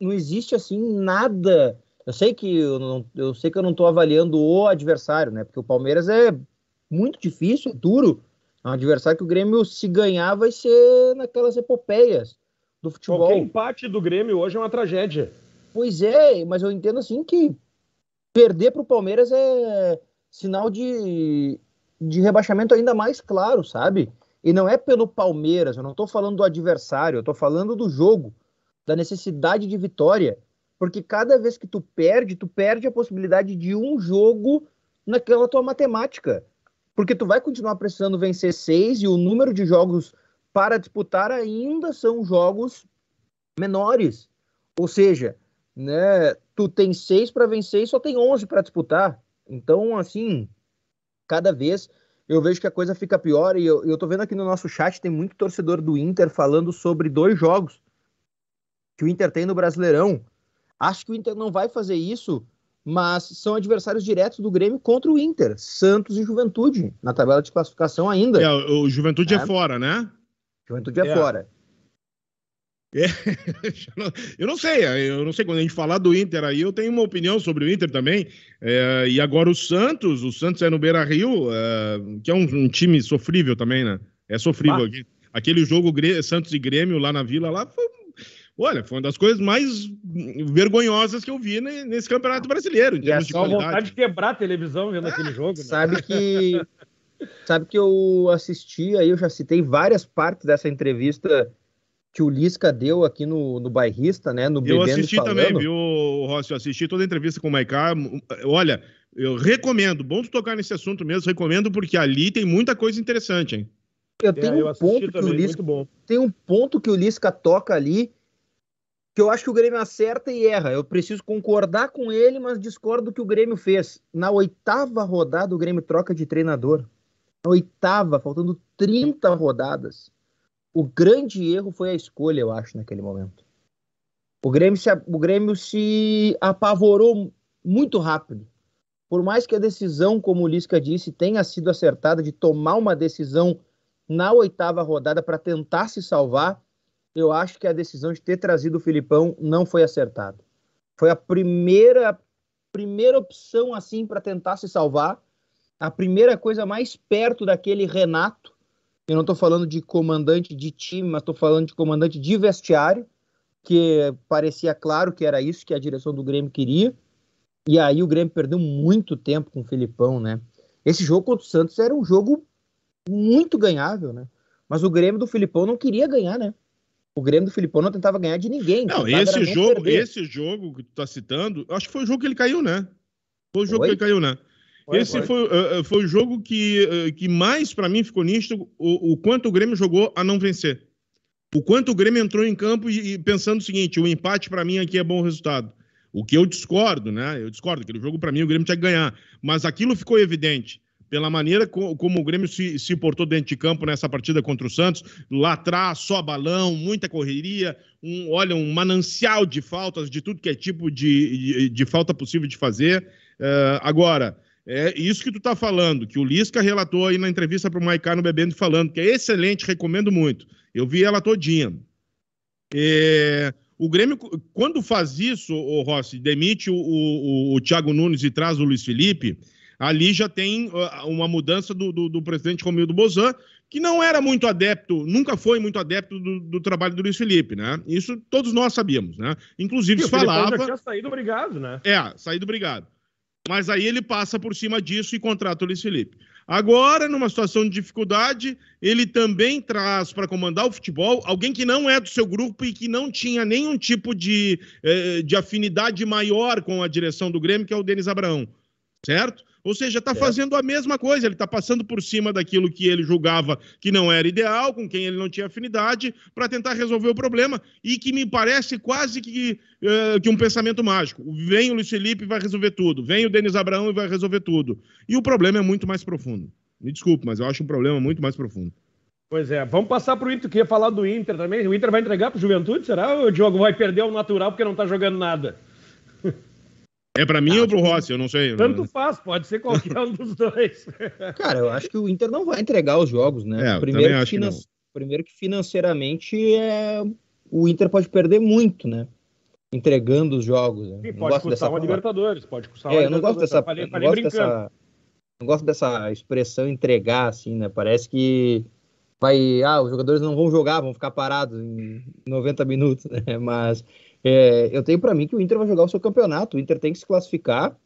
não existe, assim, nada... Eu sei que eu, não, eu sei que eu não estou avaliando o adversário, né, porque o Palmeiras é muito difícil, é duro, é um adversário que o Grêmio, se ganhar, vai ser naquelas epopeias, do futebol. Qualquer empate do Grêmio hoje é uma tragédia. Pois é, mas eu entendo assim que perder para o Palmeiras é sinal de, de rebaixamento ainda mais claro, sabe? E não é pelo Palmeiras, eu não estou falando do adversário, eu estou falando do jogo, da necessidade de vitória. Porque cada vez que tu perde, tu perde a possibilidade de um jogo naquela tua matemática. Porque tu vai continuar precisando vencer seis e o número de jogos para disputar ainda são jogos menores. Ou seja, né, tu tem seis para vencer e só tem onze para disputar. Então, assim, cada vez eu vejo que a coisa fica pior. E eu, eu tô vendo aqui no nosso chat, tem muito torcedor do Inter falando sobre dois jogos que o Inter tem no Brasileirão. Acho que o Inter não vai fazer isso, mas são adversários diretos do Grêmio contra o Inter, Santos e Juventude, na tabela de classificação ainda. É, o Juventude é, é fora, né? Juventude é, é. fora. É, eu não sei, eu não sei quando a gente falar do Inter aí, eu tenho uma opinião sobre o Inter também. É, e agora o Santos, o Santos é no Beira Rio, é, que é um, um, time sofrível também, né? É sofrível. Ah. Aquele jogo Santos e Grêmio lá na Vila, lá foi, olha, foi uma das coisas mais vergonhosas que eu vi nesse Campeonato Brasileiro. Em e é só vontade de quebrar a televisão vendo aquele jogo. Né? Sabe que sabe que eu assisti aí, eu já citei várias partes dessa entrevista que o Lisca deu aqui no, no Bairrista, né? No eu assisti falando. também, viu, Rossi? Eu assisti toda a entrevista com o Maiká. Olha, eu recomendo, bom tu tocar nesse assunto mesmo, recomendo, porque ali tem muita coisa interessante, hein? Eu tenho é, eu um ponto também, que o Lisca, tem um ponto que o Lisca toca ali que eu acho que o Grêmio acerta e erra. Eu preciso concordar com ele, mas discordo do que o Grêmio fez. Na oitava rodada, o Grêmio troca de treinador. Na oitava, faltando 30 rodadas. O grande erro foi a escolha, eu acho, naquele momento. O Grêmio se, o Grêmio se apavorou muito rápido. Por mais que a decisão, como o Lisca disse, tenha sido acertada de tomar uma decisão na oitava rodada para tentar se salvar, eu acho que a decisão de ter trazido o Filipão não foi acertada. Foi a primeira primeira opção assim para tentar se salvar, a primeira coisa mais perto daquele Renato eu não estou falando de comandante de time, mas estou falando de comandante de vestiário, que parecia claro que era isso que a direção do Grêmio queria. E aí o Grêmio perdeu muito tempo com o Filipão, né? Esse jogo contra o Santos era um jogo muito ganhável, né? Mas o Grêmio do Filipão não queria ganhar, né? O Grêmio do Filipão não tentava ganhar de ninguém. Não, esse jogo, esse jogo que tu tá citando, acho que foi o jogo que ele caiu, né? Foi o jogo que ele caiu, né? Foi, Esse foi. Foi, uh, foi o jogo que, uh, que mais, para mim, ficou nítido o, o, quanto o Grêmio jogou a não vencer. O quanto o Grêmio entrou em campo e, e pensando o seguinte: o empate, para mim, aqui é bom resultado. O que eu discordo, né? Eu discordo, aquele jogo, para mim, o Grêmio tinha que ganhar. Mas aquilo ficou evidente pela maneira co como o Grêmio se, se portou dentro de campo nessa partida contra o Santos, lá atrás, só balão, muita correria, um, olha, um manancial de faltas, de tudo que é tipo de, de, de falta possível de fazer. Uh, agora, é isso que tu tá falando, que o Lisca relatou aí na entrevista para o Maicá no Bebendo falando, que é excelente, recomendo muito. Eu vi ela todinha. É, o Grêmio, quando faz isso, o Rossi, demite o, o, o, Thiago Nunes e traz o Luiz Felipe, ali já tem uma mudança do, do, do presidente Romildo Bozan, que não era muito adepto, nunca foi muito adepto do, do, trabalho do Luiz Felipe, né? Isso todos nós sabíamos, né? Inclusive se falava. Já tinha saído obrigado, né? É, saído obrigado. Mas aí ele passa por cima disso e contrata o Luiz Felipe. Agora, numa situação de dificuldade, ele também traz para comandar o futebol alguém que não é do seu grupo e que não tinha nenhum tipo de, eh, de afinidade maior com a direção do Grêmio, que é o Denis Abraão. Certo? Ou seja, está fazendo a mesma coisa, ele está passando por cima daquilo que ele julgava que não era ideal, com quem ele não tinha afinidade, para tentar resolver o problema, e que me parece quase que, uh, que um pensamento mágico. Vem o Luiz Felipe e vai resolver tudo, vem o Denis Abraão e vai resolver tudo. E o problema é muito mais profundo. Me desculpe, mas eu acho um problema muito mais profundo. Pois é, vamos passar para o Inter, que ia falar do Inter também. O Inter vai entregar para o Juventude, será? Ou o Diogo vai perder o natural porque não está jogando nada? É para mim ah, ou pro Rossi? Eu não sei. Tanto faz, pode ser qualquer um dos dois. Cara, eu acho que o Inter não vai entregar os jogos, né? É, Primeiro, que, finan... que Primeiro que financeiramente é... o Inter pode perder muito, né? Entregando os jogos. Né? Sim, pode custar dessa... uma Libertadores, pode custar uma é, eu não gosto dessa, falei, falei não gosto dessa, não gosto dessa expressão entregar, assim, né? Parece que vai, ah, os jogadores não vão jogar, vão ficar parados em 90 minutos, né? Mas é, eu tenho para mim que o Inter vai jogar o seu campeonato. O Inter tem que se classificar.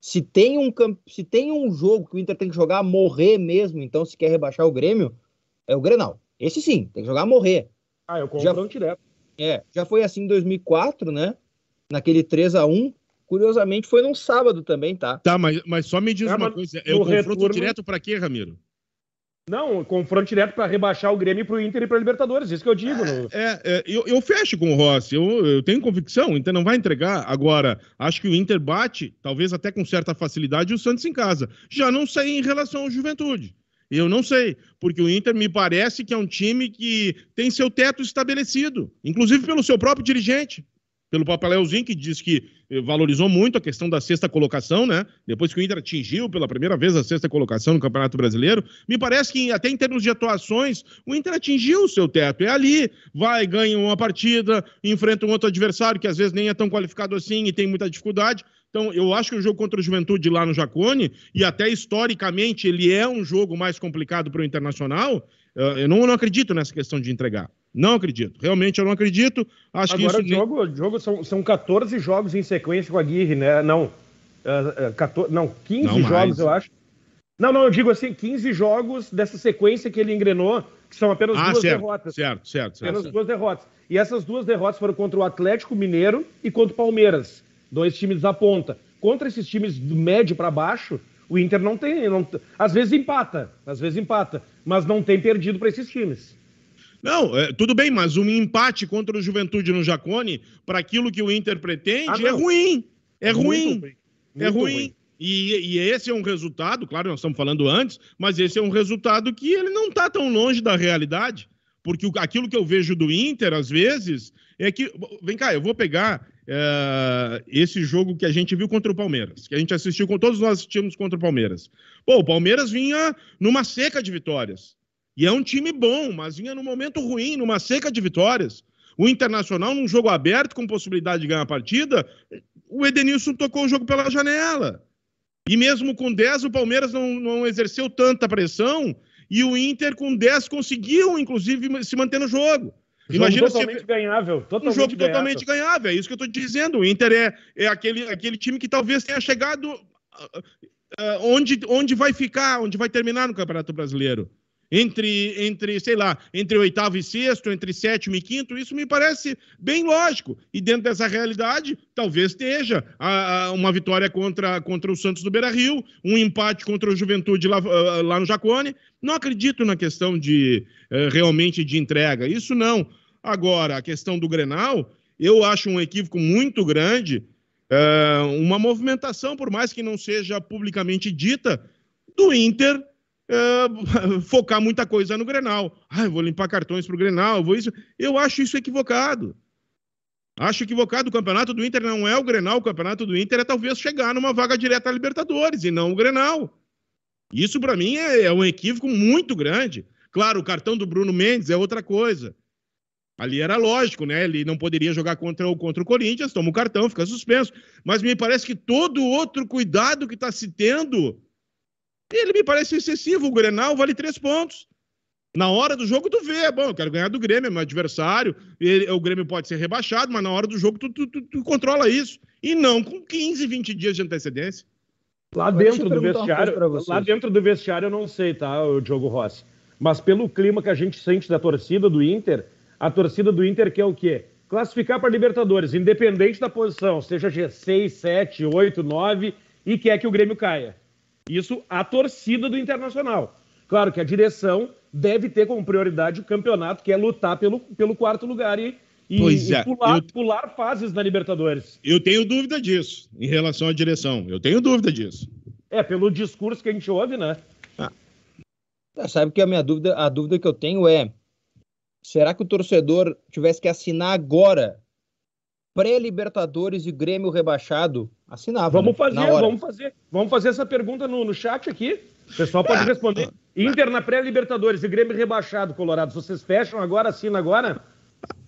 Se tem um se tem um jogo que o Inter tem que jogar morrer mesmo, então se quer rebaixar o Grêmio, é o Grenal. Esse sim, tem que jogar morrer. Ah, eu confronto direto. É, já foi assim em 2004, né? Naquele 3 a 1 Curiosamente, foi num sábado também, tá? Tá, mas, mas só me diz é, uma coisa. É o confronto retorno... direto para quê, Ramiro? Não, confronto direto para rebaixar o Grêmio para o Inter e para Libertadores, isso que eu digo. É, é, é, eu, eu fecho com o Rossi, eu, eu tenho convicção, o Inter não vai entregar. Agora, acho que o Inter bate, talvez até com certa facilidade, o Santos em casa. Já não sei em relação ao Juventude. Eu não sei, porque o Inter me parece que é um time que tem seu teto estabelecido, inclusive pelo seu próprio dirigente pelo Papeleuzinho, que diz que eh, valorizou muito a questão da sexta colocação, né? Depois que o Inter atingiu pela primeira vez a sexta colocação no Campeonato Brasileiro. Me parece que, até em termos de atuações, o Inter atingiu o seu teto. É ali, vai, ganha uma partida, enfrenta um outro adversário que às vezes nem é tão qualificado assim e tem muita dificuldade. Então, eu acho que o jogo contra o Juventude lá no Jacone, e até historicamente ele é um jogo mais complicado para o Internacional, eh, eu não, não acredito nessa questão de entregar. Não acredito. Realmente eu não acredito. Acho Agora, que isso. Jogo, nem... jogo são, são 14 jogos em sequência com a Aguirre, né? Não. Uh, uh, 14, não, 15 não, jogos, eu acho. Não, não, eu digo assim, 15 jogos dessa sequência que ele engrenou, que são apenas ah, duas certo, derrotas. Certo, certo, certo. Apenas certo. duas derrotas. E essas duas derrotas foram contra o Atlético Mineiro e contra o Palmeiras. Dois times da ponta. Contra esses times do médio para baixo, o Inter não tem. Não, às vezes empata, às vezes empata, mas não tem perdido para esses times. Não, é, tudo bem, mas um empate contra o Juventude no Jacone, para aquilo que o Inter pretende, ah, é ruim. É ruim. Bem. É ruim. ruim. E, e, esse é um resultado, claro, nós estamos falando antes, mas esse é um resultado que ele não está tão longe da realidade. Porque aquilo que eu vejo do Inter, às vezes, é que. Vem cá, eu vou pegar é, esse jogo que a gente viu contra o Palmeiras, que a gente assistiu com todos nós assistimos contra o Palmeiras. Pô, o Palmeiras vinha numa seca de vitórias. E é um time bom, mas vinha num momento ruim, numa seca de vitórias. O Internacional, num jogo aberto, com possibilidade de ganhar a partida, o Edenilson tocou o jogo pela janela. E mesmo com 10, o Palmeiras não, não exerceu tanta pressão e o Inter, com 10, conseguiu, inclusive, se manter no jogo. jogo Imagina totalmente se... ganhável. Totalmente um jogo ganhável. totalmente ganhável. É isso que eu estou dizendo. O Inter é, é aquele, aquele time que talvez tenha chegado uh, uh, onde, onde vai ficar, onde vai terminar no Campeonato Brasileiro entre, entre, sei lá, entre oitavo e sexto, entre sétimo e quinto, isso me parece bem lógico. E dentro dessa realidade, talvez esteja a, a, uma vitória contra, contra o Santos do Beira Rio, um empate contra o Juventude lá, uh, lá no Jacone. Não acredito na questão de uh, realmente de entrega. Isso não. Agora, a questão do Grenal, eu acho um equívoco muito grande. Uh, uma movimentação, por mais que não seja publicamente dita, do Inter é, focar muita coisa no Grenal. Ah, eu vou limpar cartões para o Grenal, vou isso. Eu acho isso equivocado. Acho equivocado. O campeonato do Inter não é o Grenal, o campeonato do Inter é talvez chegar numa vaga direta à Libertadores e não o Grenal. Isso, para mim, é, é um equívoco muito grande. Claro, o cartão do Bruno Mendes é outra coisa. Ali era lógico, né? Ele não poderia jogar contra o, contra o Corinthians, toma o cartão, fica suspenso. Mas me parece que todo outro cuidado que está se tendo ele me parece excessivo. O Grenal vale três pontos. Na hora do jogo, tu vê, bom, eu quero ganhar do Grêmio, é meu adversário. Ele, o Grêmio pode ser rebaixado, mas na hora do jogo tu, tu, tu, tu controla isso. E não com 15, 20 dias de antecedência. Lá dentro do vestiário, lá dentro do vestiário eu não sei, tá, o Diogo Rossi. Mas pelo clima que a gente sente da torcida do Inter, a torcida do Inter quer o quê? Classificar para Libertadores, independente da posição, seja G6, 7, 8, 9, e quer que o Grêmio caia. Isso a torcida do Internacional. Claro que a direção deve ter como prioridade o campeonato, que é lutar pelo, pelo quarto lugar e, e, e é, pular, eu... pular fases na Libertadores. Eu tenho dúvida disso em relação à direção. Eu tenho dúvida disso. É, pelo discurso que a gente ouve, né? Ah. É, sabe que a minha dúvida, a dúvida que eu tenho é: será que o torcedor tivesse que assinar agora pré-Libertadores e Grêmio rebaixado, assinava. Vamos né? fazer, vamos fazer. Vamos fazer essa pergunta no, no chat aqui. O pessoal pode ah, responder. Inter na pré-Libertadores e Grêmio rebaixado, Colorado. Vocês fecham agora, assinam agora?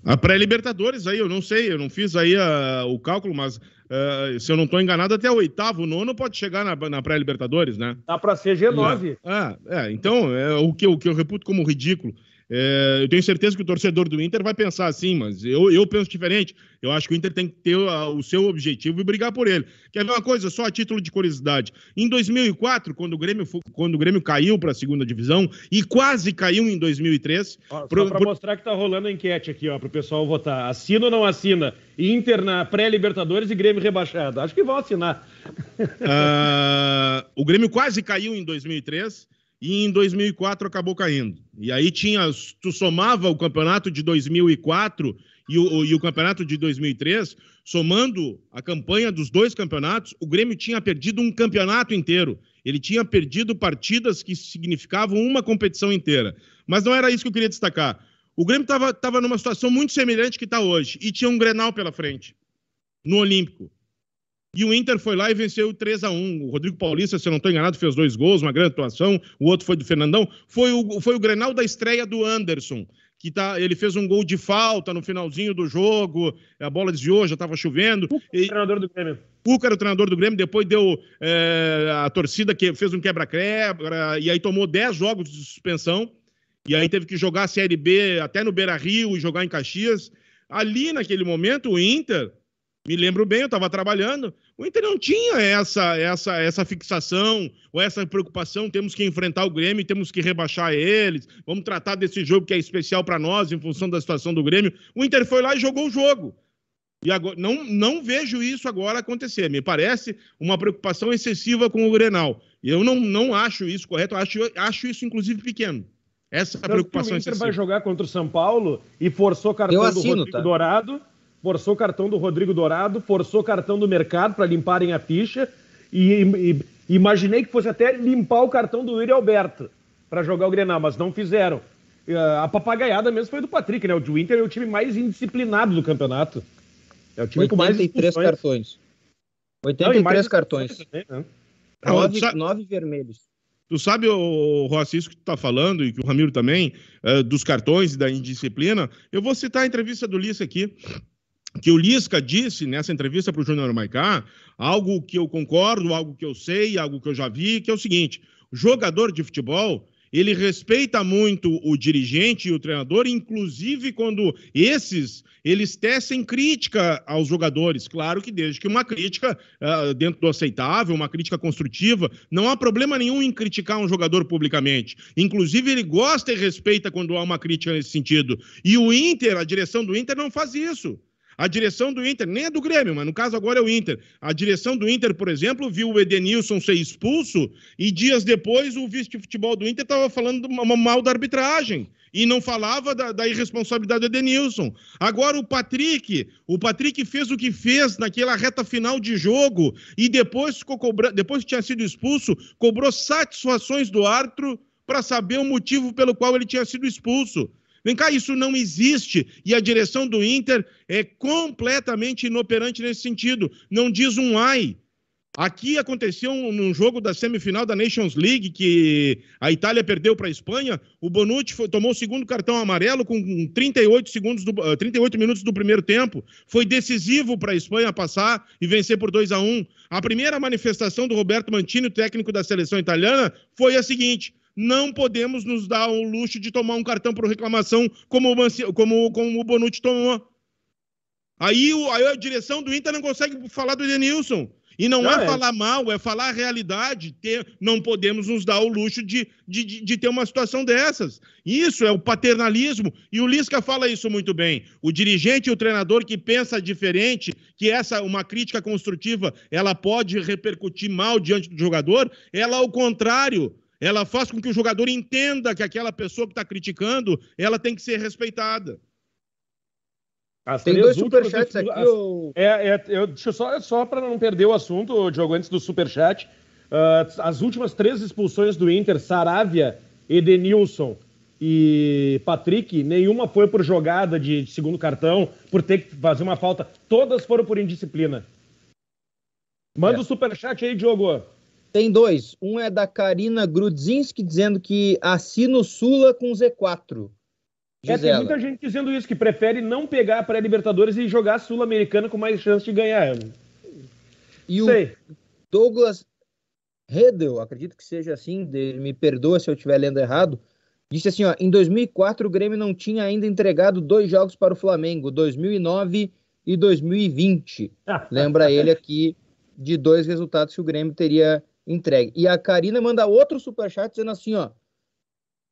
A pré-Libertadores aí, eu não sei, eu não fiz aí uh, o cálculo, mas uh, se eu não estou enganado, até o oitavo, nono pode chegar na, na pré-Libertadores, né? Dá para ser G9. Ah, é, então, é o que, o que eu reputo como ridículo. É, eu tenho certeza que o torcedor do Inter vai pensar assim, mas eu, eu penso diferente. Eu acho que o Inter tem que ter o, o seu objetivo e brigar por ele. Quer ver uma coisa, só a título de curiosidade? Em 2004, quando o Grêmio, quando o Grêmio caiu para a segunda divisão e quase caiu em 2003. Ó, só para mostrar que tá rolando a enquete aqui, ó, para o pessoal votar. Assina ou não assina? Inter na pré-Libertadores e Grêmio rebaixado. Acho que vão assinar. Uh, o Grêmio quase caiu em 2003 e em 2004 acabou caindo. E aí tinha, tu somava o campeonato de 2004 e o, e o campeonato de 2003, somando a campanha dos dois campeonatos, o Grêmio tinha perdido um campeonato inteiro. Ele tinha perdido partidas que significavam uma competição inteira. Mas não era isso que eu queria destacar. O Grêmio estava numa situação muito semelhante que está hoje e tinha um Grenal pela frente, no Olímpico. E o Inter foi lá e venceu 3 a 1 O Rodrigo Paulista, se eu não estou enganado, fez dois gols, uma grande atuação. O outro foi do Fernandão. Foi o, foi o Grenal da estreia do Anderson, que tá, ele fez um gol de falta no finalzinho do jogo. A bola desviou, já estava chovendo. O e, treinador do Grêmio. Cuca era o treinador do Grêmio, depois deu é, a torcida que fez um quebra-quebra, e aí tomou 10 jogos de suspensão, e aí teve que jogar a Série B até no Beira Rio e jogar em Caxias. Ali, naquele momento, o Inter me lembro bem, eu estava trabalhando. O Inter não tinha essa, essa, essa fixação ou essa preocupação. Temos que enfrentar o Grêmio, temos que rebaixar eles. Vamos tratar desse jogo que é especial para nós em função da situação do Grêmio. O Inter foi lá e jogou o jogo. E agora, não, não vejo isso agora acontecer. Me parece uma preocupação excessiva com o Grenal. Eu não, não acho isso correto, acho, acho isso, inclusive, pequeno. Essa é a preocupação o Inter excessiva. vai jogar contra o São Paulo e forçou o cartão assino, do Rodrigo tá? Dourado forçou o cartão do Rodrigo Dourado, forçou o cartão do mercado para limparem a ficha e, e, imaginei que fosse até limpar o cartão do Yuri Alberto para jogar o Grenal, mas não fizeram. A papagaiada mesmo foi do Patrick, né? O de Inter é o time mais indisciplinado do campeonato. É o time 83 com mais 83 cartões. 83 não, cartões. Também, né? nove, nove vermelhos. Tu sabe, o Rossi, isso que tu tá falando, e que o Ramiro também, uh, dos cartões e da indisciplina, eu vou citar a entrevista do Lissa aqui que o Lisca disse nessa entrevista para o Júnior Maicá, algo que eu concordo, algo que eu sei, algo que eu já vi, que é o seguinte: jogador de futebol ele respeita muito o dirigente e o treinador, inclusive quando esses eles tecem crítica aos jogadores. Claro que desde que uma crítica uh, dentro do aceitável, uma crítica construtiva, não há problema nenhum em criticar um jogador publicamente. Inclusive ele gosta e respeita quando há uma crítica nesse sentido. E o Inter, a direção do Inter não faz isso. A direção do Inter, nem é do Grêmio, mas no caso agora é o Inter. A direção do Inter, por exemplo, viu o Edenilson ser expulso e dias depois o vice de futebol do Inter estava falando mal da arbitragem e não falava da, da, irresponsabilidade do Edenilson. Agora o Patrick, o Patrick fez o que fez naquela reta final de jogo e depois ficou cobra... depois que tinha sido expulso, cobrou satisfações do árbitro para saber o motivo pelo qual ele tinha sido expulso. Vem cá, isso não existe. E a direção do Inter é completamente inoperante nesse sentido. Não diz um ai. Aqui aconteceu num jogo da semifinal da Nations League, que a Itália perdeu para a Espanha. O Bonucci foi, tomou o segundo cartão amarelo com 38, segundos do, 38 ah, minutos do primeiro tempo. Foi decisivo para a Espanha passar e vencer por 2 a 1 A primeira manifestação do Roberto Mantini, técnico da seleção italiana, foi a seguinte: não podemos nos dar o luxo de tomar um cartão por reclamação como o, como, como o Bonucci tomou. Aí, o, aí, a direção do Inter não consegue falar do Edenilson. E não, não é, é, falar mal, é falar a realidade. Ter, não podemos nos dar o luxo de, de, de, ter uma situação dessas. Isso é o paternalismo. E o Lisca fala isso muito bem. O dirigente e o treinador que pensa diferente, que essa uma crítica construtiva ela pode repercutir mal diante do jogador, ela, ao contrário, ela faz com que o jogador entenda que aquela pessoa que está criticando, ela tem que ser respeitada. As tem dois superchats aqui. As, ou... é, é, eu, deixa eu só, só para não perder o assunto, Diogo, antes do superchat. Uh, as últimas três expulsões do Inter, Saravia, Edenilson e Patrick, nenhuma foi por jogada de, de segundo cartão, por ter que fazer uma falta. Todas foram por indisciplina. Manda o é. superchat aí, Diogo. Tem dois. Um é da Karina Grudzinski dizendo que assina o Sula com Z4. É, tem muita gente dizendo isso, que prefere não pegar a pré-Libertadores e jogar Sul-Americana com mais chance de ganhar. E Sei. o Douglas Redel, acredito que seja assim, de, me perdoa se eu estiver lendo errado, disse assim, ó, em 2004 o Grêmio não tinha ainda entregado dois jogos para o Flamengo, 2009 e 2020. Lembra ele aqui de dois resultados que o Grêmio teria entregue. E a Karina manda outro superchat dizendo assim, ó,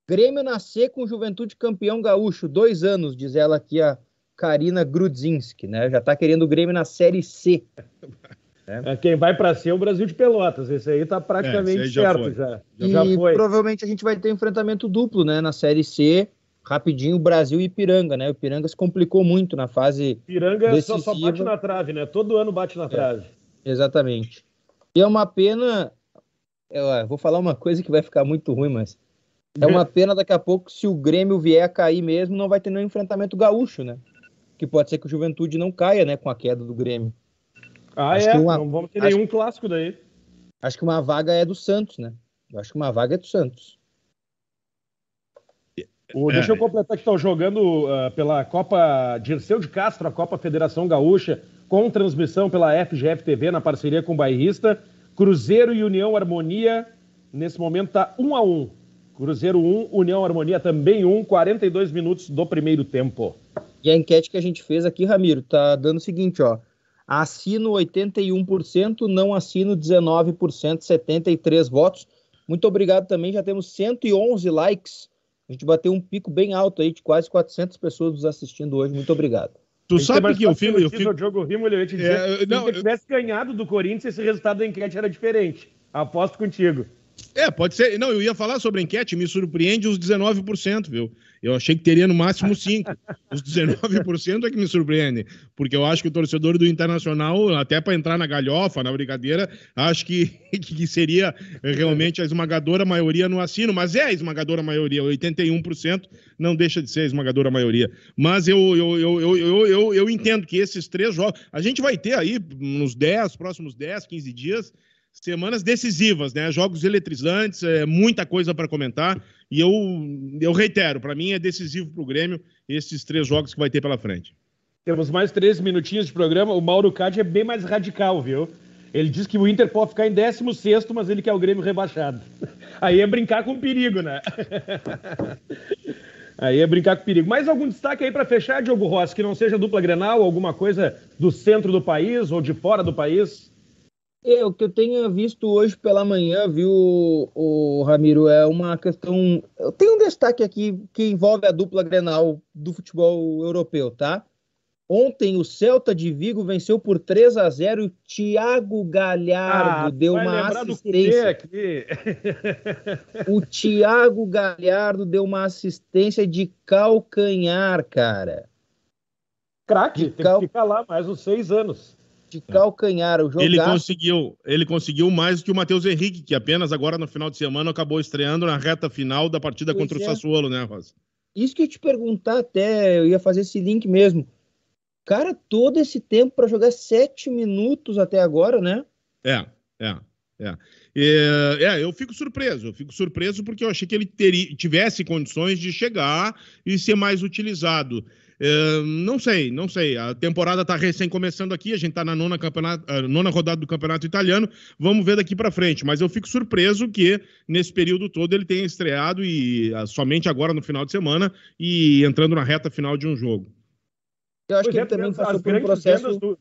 Grêmio nascer com Juventude campeão gaúcho, dois anos, diz ela aqui, a Karina Grudzinski, né? Já tá querendo o Grêmio na Série C. É. Quem vai para ser é o Brasil de Pelotas. Esse aí tá praticamente é, aí já certo já. E já foi. provavelmente a gente vai ter enfrentamento duplo, né? Na Série C, rapidinho, Brasil e Ipiranga, né? O Ipiranga se complicou muito na fase. Ipiranga só, só, bate na trave, né? Todo ano bate na é, trave. exatamente. E é uma pena. Eu vou falar uma coisa que vai ficar muito ruim, mas. É uma pena daqui a pouco, se o Grêmio vier a cair mesmo, não vai ter nenhum enfrentamento gaúcho, né? Que pode ser que o Juventude não caia, né? Com a queda do Grêmio. Ah, acho é? Uma, não vamos ter acho, nenhum clássico daí. Acho que uma vaga é do Santos, né? Eu acho que uma vaga é do Santos. O, é. Deixa eu completar que estão jogando uh, pela Copa Dirceu de Castro, a Copa Federação Gaúcha, com transmissão pela FGF TV na parceria com o Bairrista. Cruzeiro e União Harmonia, nesse momento está 1 a 1 Cruzeiro 1, União Harmonia também 1, 42 minutos do primeiro tempo. E a enquete que a gente fez aqui, Ramiro, tá dando o seguinte, ó. Assino 81%, não assino 19%, 73 votos. Muito obrigado também, já temos 111 likes. A gente bateu um pico bem alto aí de quase 400 pessoas nos assistindo hoje. Muito obrigado. Tu sabe que eu fico. Eu fico... O Diogo Rimo, ele ia te dizer, é, não, se tivesse eu... ganhado do Corinthians, esse resultado da enquete era diferente. Aposto contigo. É, pode ser. Não, eu ia falar sobre a enquete, me surpreende os 19%, viu? Eu achei que teria no máximo 5%. Os 19% é que me surpreende, porque eu acho que o torcedor do Internacional, até para entrar na galhofa, na brincadeira, acho que, que seria realmente a esmagadora maioria no assino, mas é a esmagadora maioria, 81% não deixa de ser a esmagadora maioria. Mas eu, eu, eu, eu, eu, eu, eu entendo que esses três jogos, a gente vai ter aí nos 10, próximos 10, 15 dias, semanas decisivas, né? Jogos eletrizantes, é, muita coisa para comentar. E eu, eu reitero, para mim é decisivo para o Grêmio esses três jogos que vai ter pela frente. Temos mais três minutinhos de programa. O Mauro Cade é bem mais radical, viu? Ele diz que o Inter pode ficar em 16, mas ele quer o Grêmio rebaixado. Aí é brincar com perigo, né? Aí é brincar com perigo. Mais algum destaque aí para fechar, Diogo Rossi, que não seja dupla Grenal, alguma coisa do centro do país ou de fora do país? É, o que eu tenho visto hoje pela manhã, viu, o Ramiro, é uma questão. Eu tenho um destaque aqui que envolve a dupla Grenal do futebol europeu, tá? Ontem o Celta de Vigo venceu por 3 a 0 e o Thiago Galhardo ah, deu uma assistência. o Thiago Galhardo deu uma assistência de calcanhar, cara. Craque, tem cal... que ficar lá mais uns seis anos de calcanhar. O ele conseguiu, ele conseguiu mais do que o Matheus Henrique, que apenas agora no final de semana acabou estreando na reta final da partida pois contra é. o Sassuolo, né, Rosa? Isso que eu te perguntar até, eu ia fazer esse link mesmo. Cara, todo esse tempo para jogar sete minutos até agora, né? É, é, é. É, é, eu fico surpreso, eu fico surpreso porque eu achei que ele teria, tivesse condições de chegar e ser mais utilizado. É, não sei, não sei. A temporada está recém começando aqui, a gente está na nona, campeonato, nona rodada do campeonato italiano. Vamos ver daqui para frente. Mas eu fico surpreso que nesse período todo ele tenha estreado e ah, somente agora no final de semana e entrando na reta final de um jogo. Eu acho pois que é, ele também passou por um processo. Do,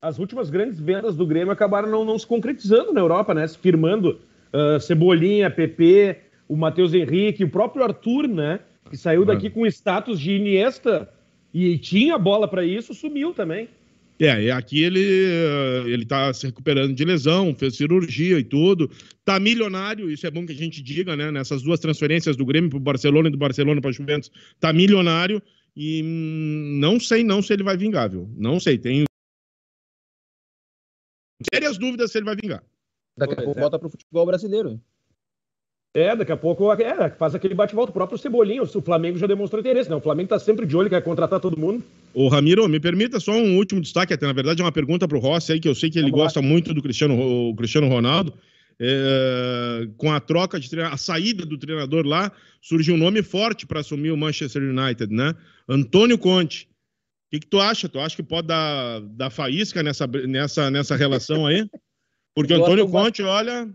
as últimas grandes vendas do Grêmio acabaram não, não se concretizando na Europa, né? Se firmando uh, Cebolinha, PP, o Matheus Henrique, o próprio Arthur, né? Que saiu daqui com status de Iniesta e tinha bola para isso, sumiu também. É, e aqui ele ele tá se recuperando de lesão, fez cirurgia e tudo. Tá milionário, isso é bom que a gente diga, né? Nessas duas transferências do Grêmio para o Barcelona e do Barcelona para Juventus, tá milionário e hum, não sei não se ele vai vingar, viu? Não sei, tenho sérias dúvidas se ele vai vingar. Daqui a pouco é. volta para o futebol brasileiro. É, daqui a pouco é, faz aquele bate-volta. O próprio Cebolinha, o Flamengo já demonstrou interesse, né? O Flamengo tá sempre de olho, quer contratar todo mundo. Ô, Ramiro, me permita só um último destaque, até na verdade é uma pergunta para o Rossi aí, que eu sei que ele Vamos gosta lá. muito do Cristiano, o Cristiano Ronaldo. é, com a troca de treinador, a saída do treinador lá, surge um nome forte para assumir o Manchester United, né? Antônio Conte. O que, que, tu acha? Tu acha que pode dar, dar faísca nessa, nessa, nessa relação aí? Porque Antônio Conte, olha,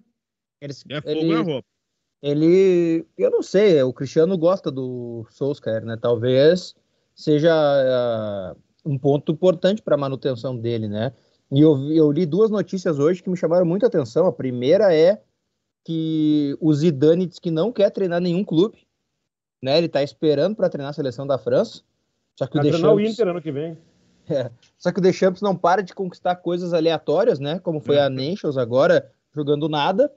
é fogo ele, na roupa. Ele, eu não sei, o Cristiano gosta do Solskjaer, né? Talvez seja uh, um ponto importante para a manutenção dele, né? E eu, eu li duas notícias hoje que me chamaram muita atenção. A primeira é que o Zidane diz que não quer treinar nenhum clube, né? Ele está esperando para treinar a seleção da França. Só que o Deschamps... o Inter ano que vem. É. Só que o Deschamps não para de conquistar coisas aleatórias, né? Como foi é. a Nations agora, jogando nada.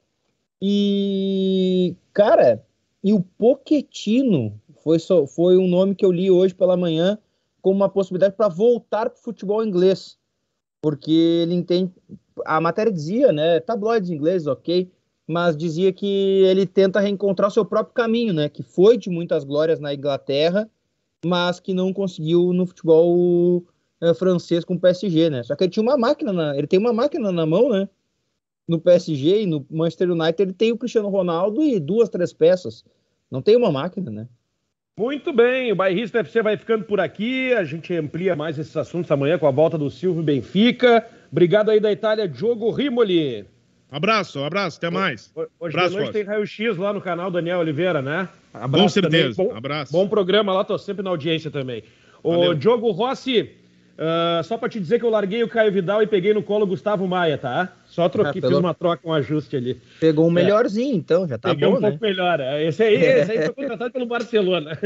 E, cara, e o Poquetino foi, foi um nome que eu li hoje pela manhã como uma possibilidade para voltar para o futebol inglês porque ele entende. A matéria dizia, né? Tabloides ingleses, ok, mas dizia que ele tenta reencontrar o seu próprio caminho, né? Que foi de muitas glórias na Inglaterra, mas que não conseguiu no futebol é, francês com o PSG, né? Só que ele tinha uma máquina, na, ele tem uma máquina na mão, né? No PSG e no Manchester United ele tem o Cristiano Ronaldo e duas, três peças. Não tem uma máquina, né? Muito bem, o Bairrista FC vai ficando por aqui. A gente amplia mais esses assuntos amanhã com a volta do Silvio Benfica. Obrigado aí da Itália, Diogo Rimoli. Abraço, abraço, até mais. Hoje abraço, de noite tem raio-x lá no canal Daniel Oliveira, né? Abraço Com certeza, bom, abraço. Bom programa lá, tô sempre na audiência também. O Valeu. Diogo Rossi, uh, só para te dizer que eu larguei o Caio Vidal e peguei no colo o Gustavo Maia, tá? Só troquei, ah, pelo... fiz uma troca, um ajuste ali. Pegou um é. melhorzinho, então, já tá Peguei bom, um né? pouco melhor. É, esse aí, esse aí foi contratado pelo Barcelona.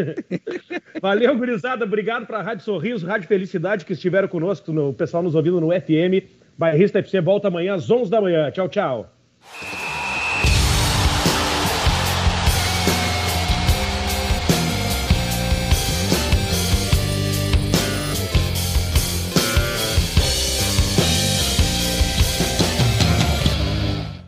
Valeu, gurizada. Obrigado para a Rádio Sorriso, Rádio Felicidade, que estiveram conosco, no, o pessoal nos ouvindo no FM. Bairrista FC volta amanhã às 11 da manhã. Tchau, tchau.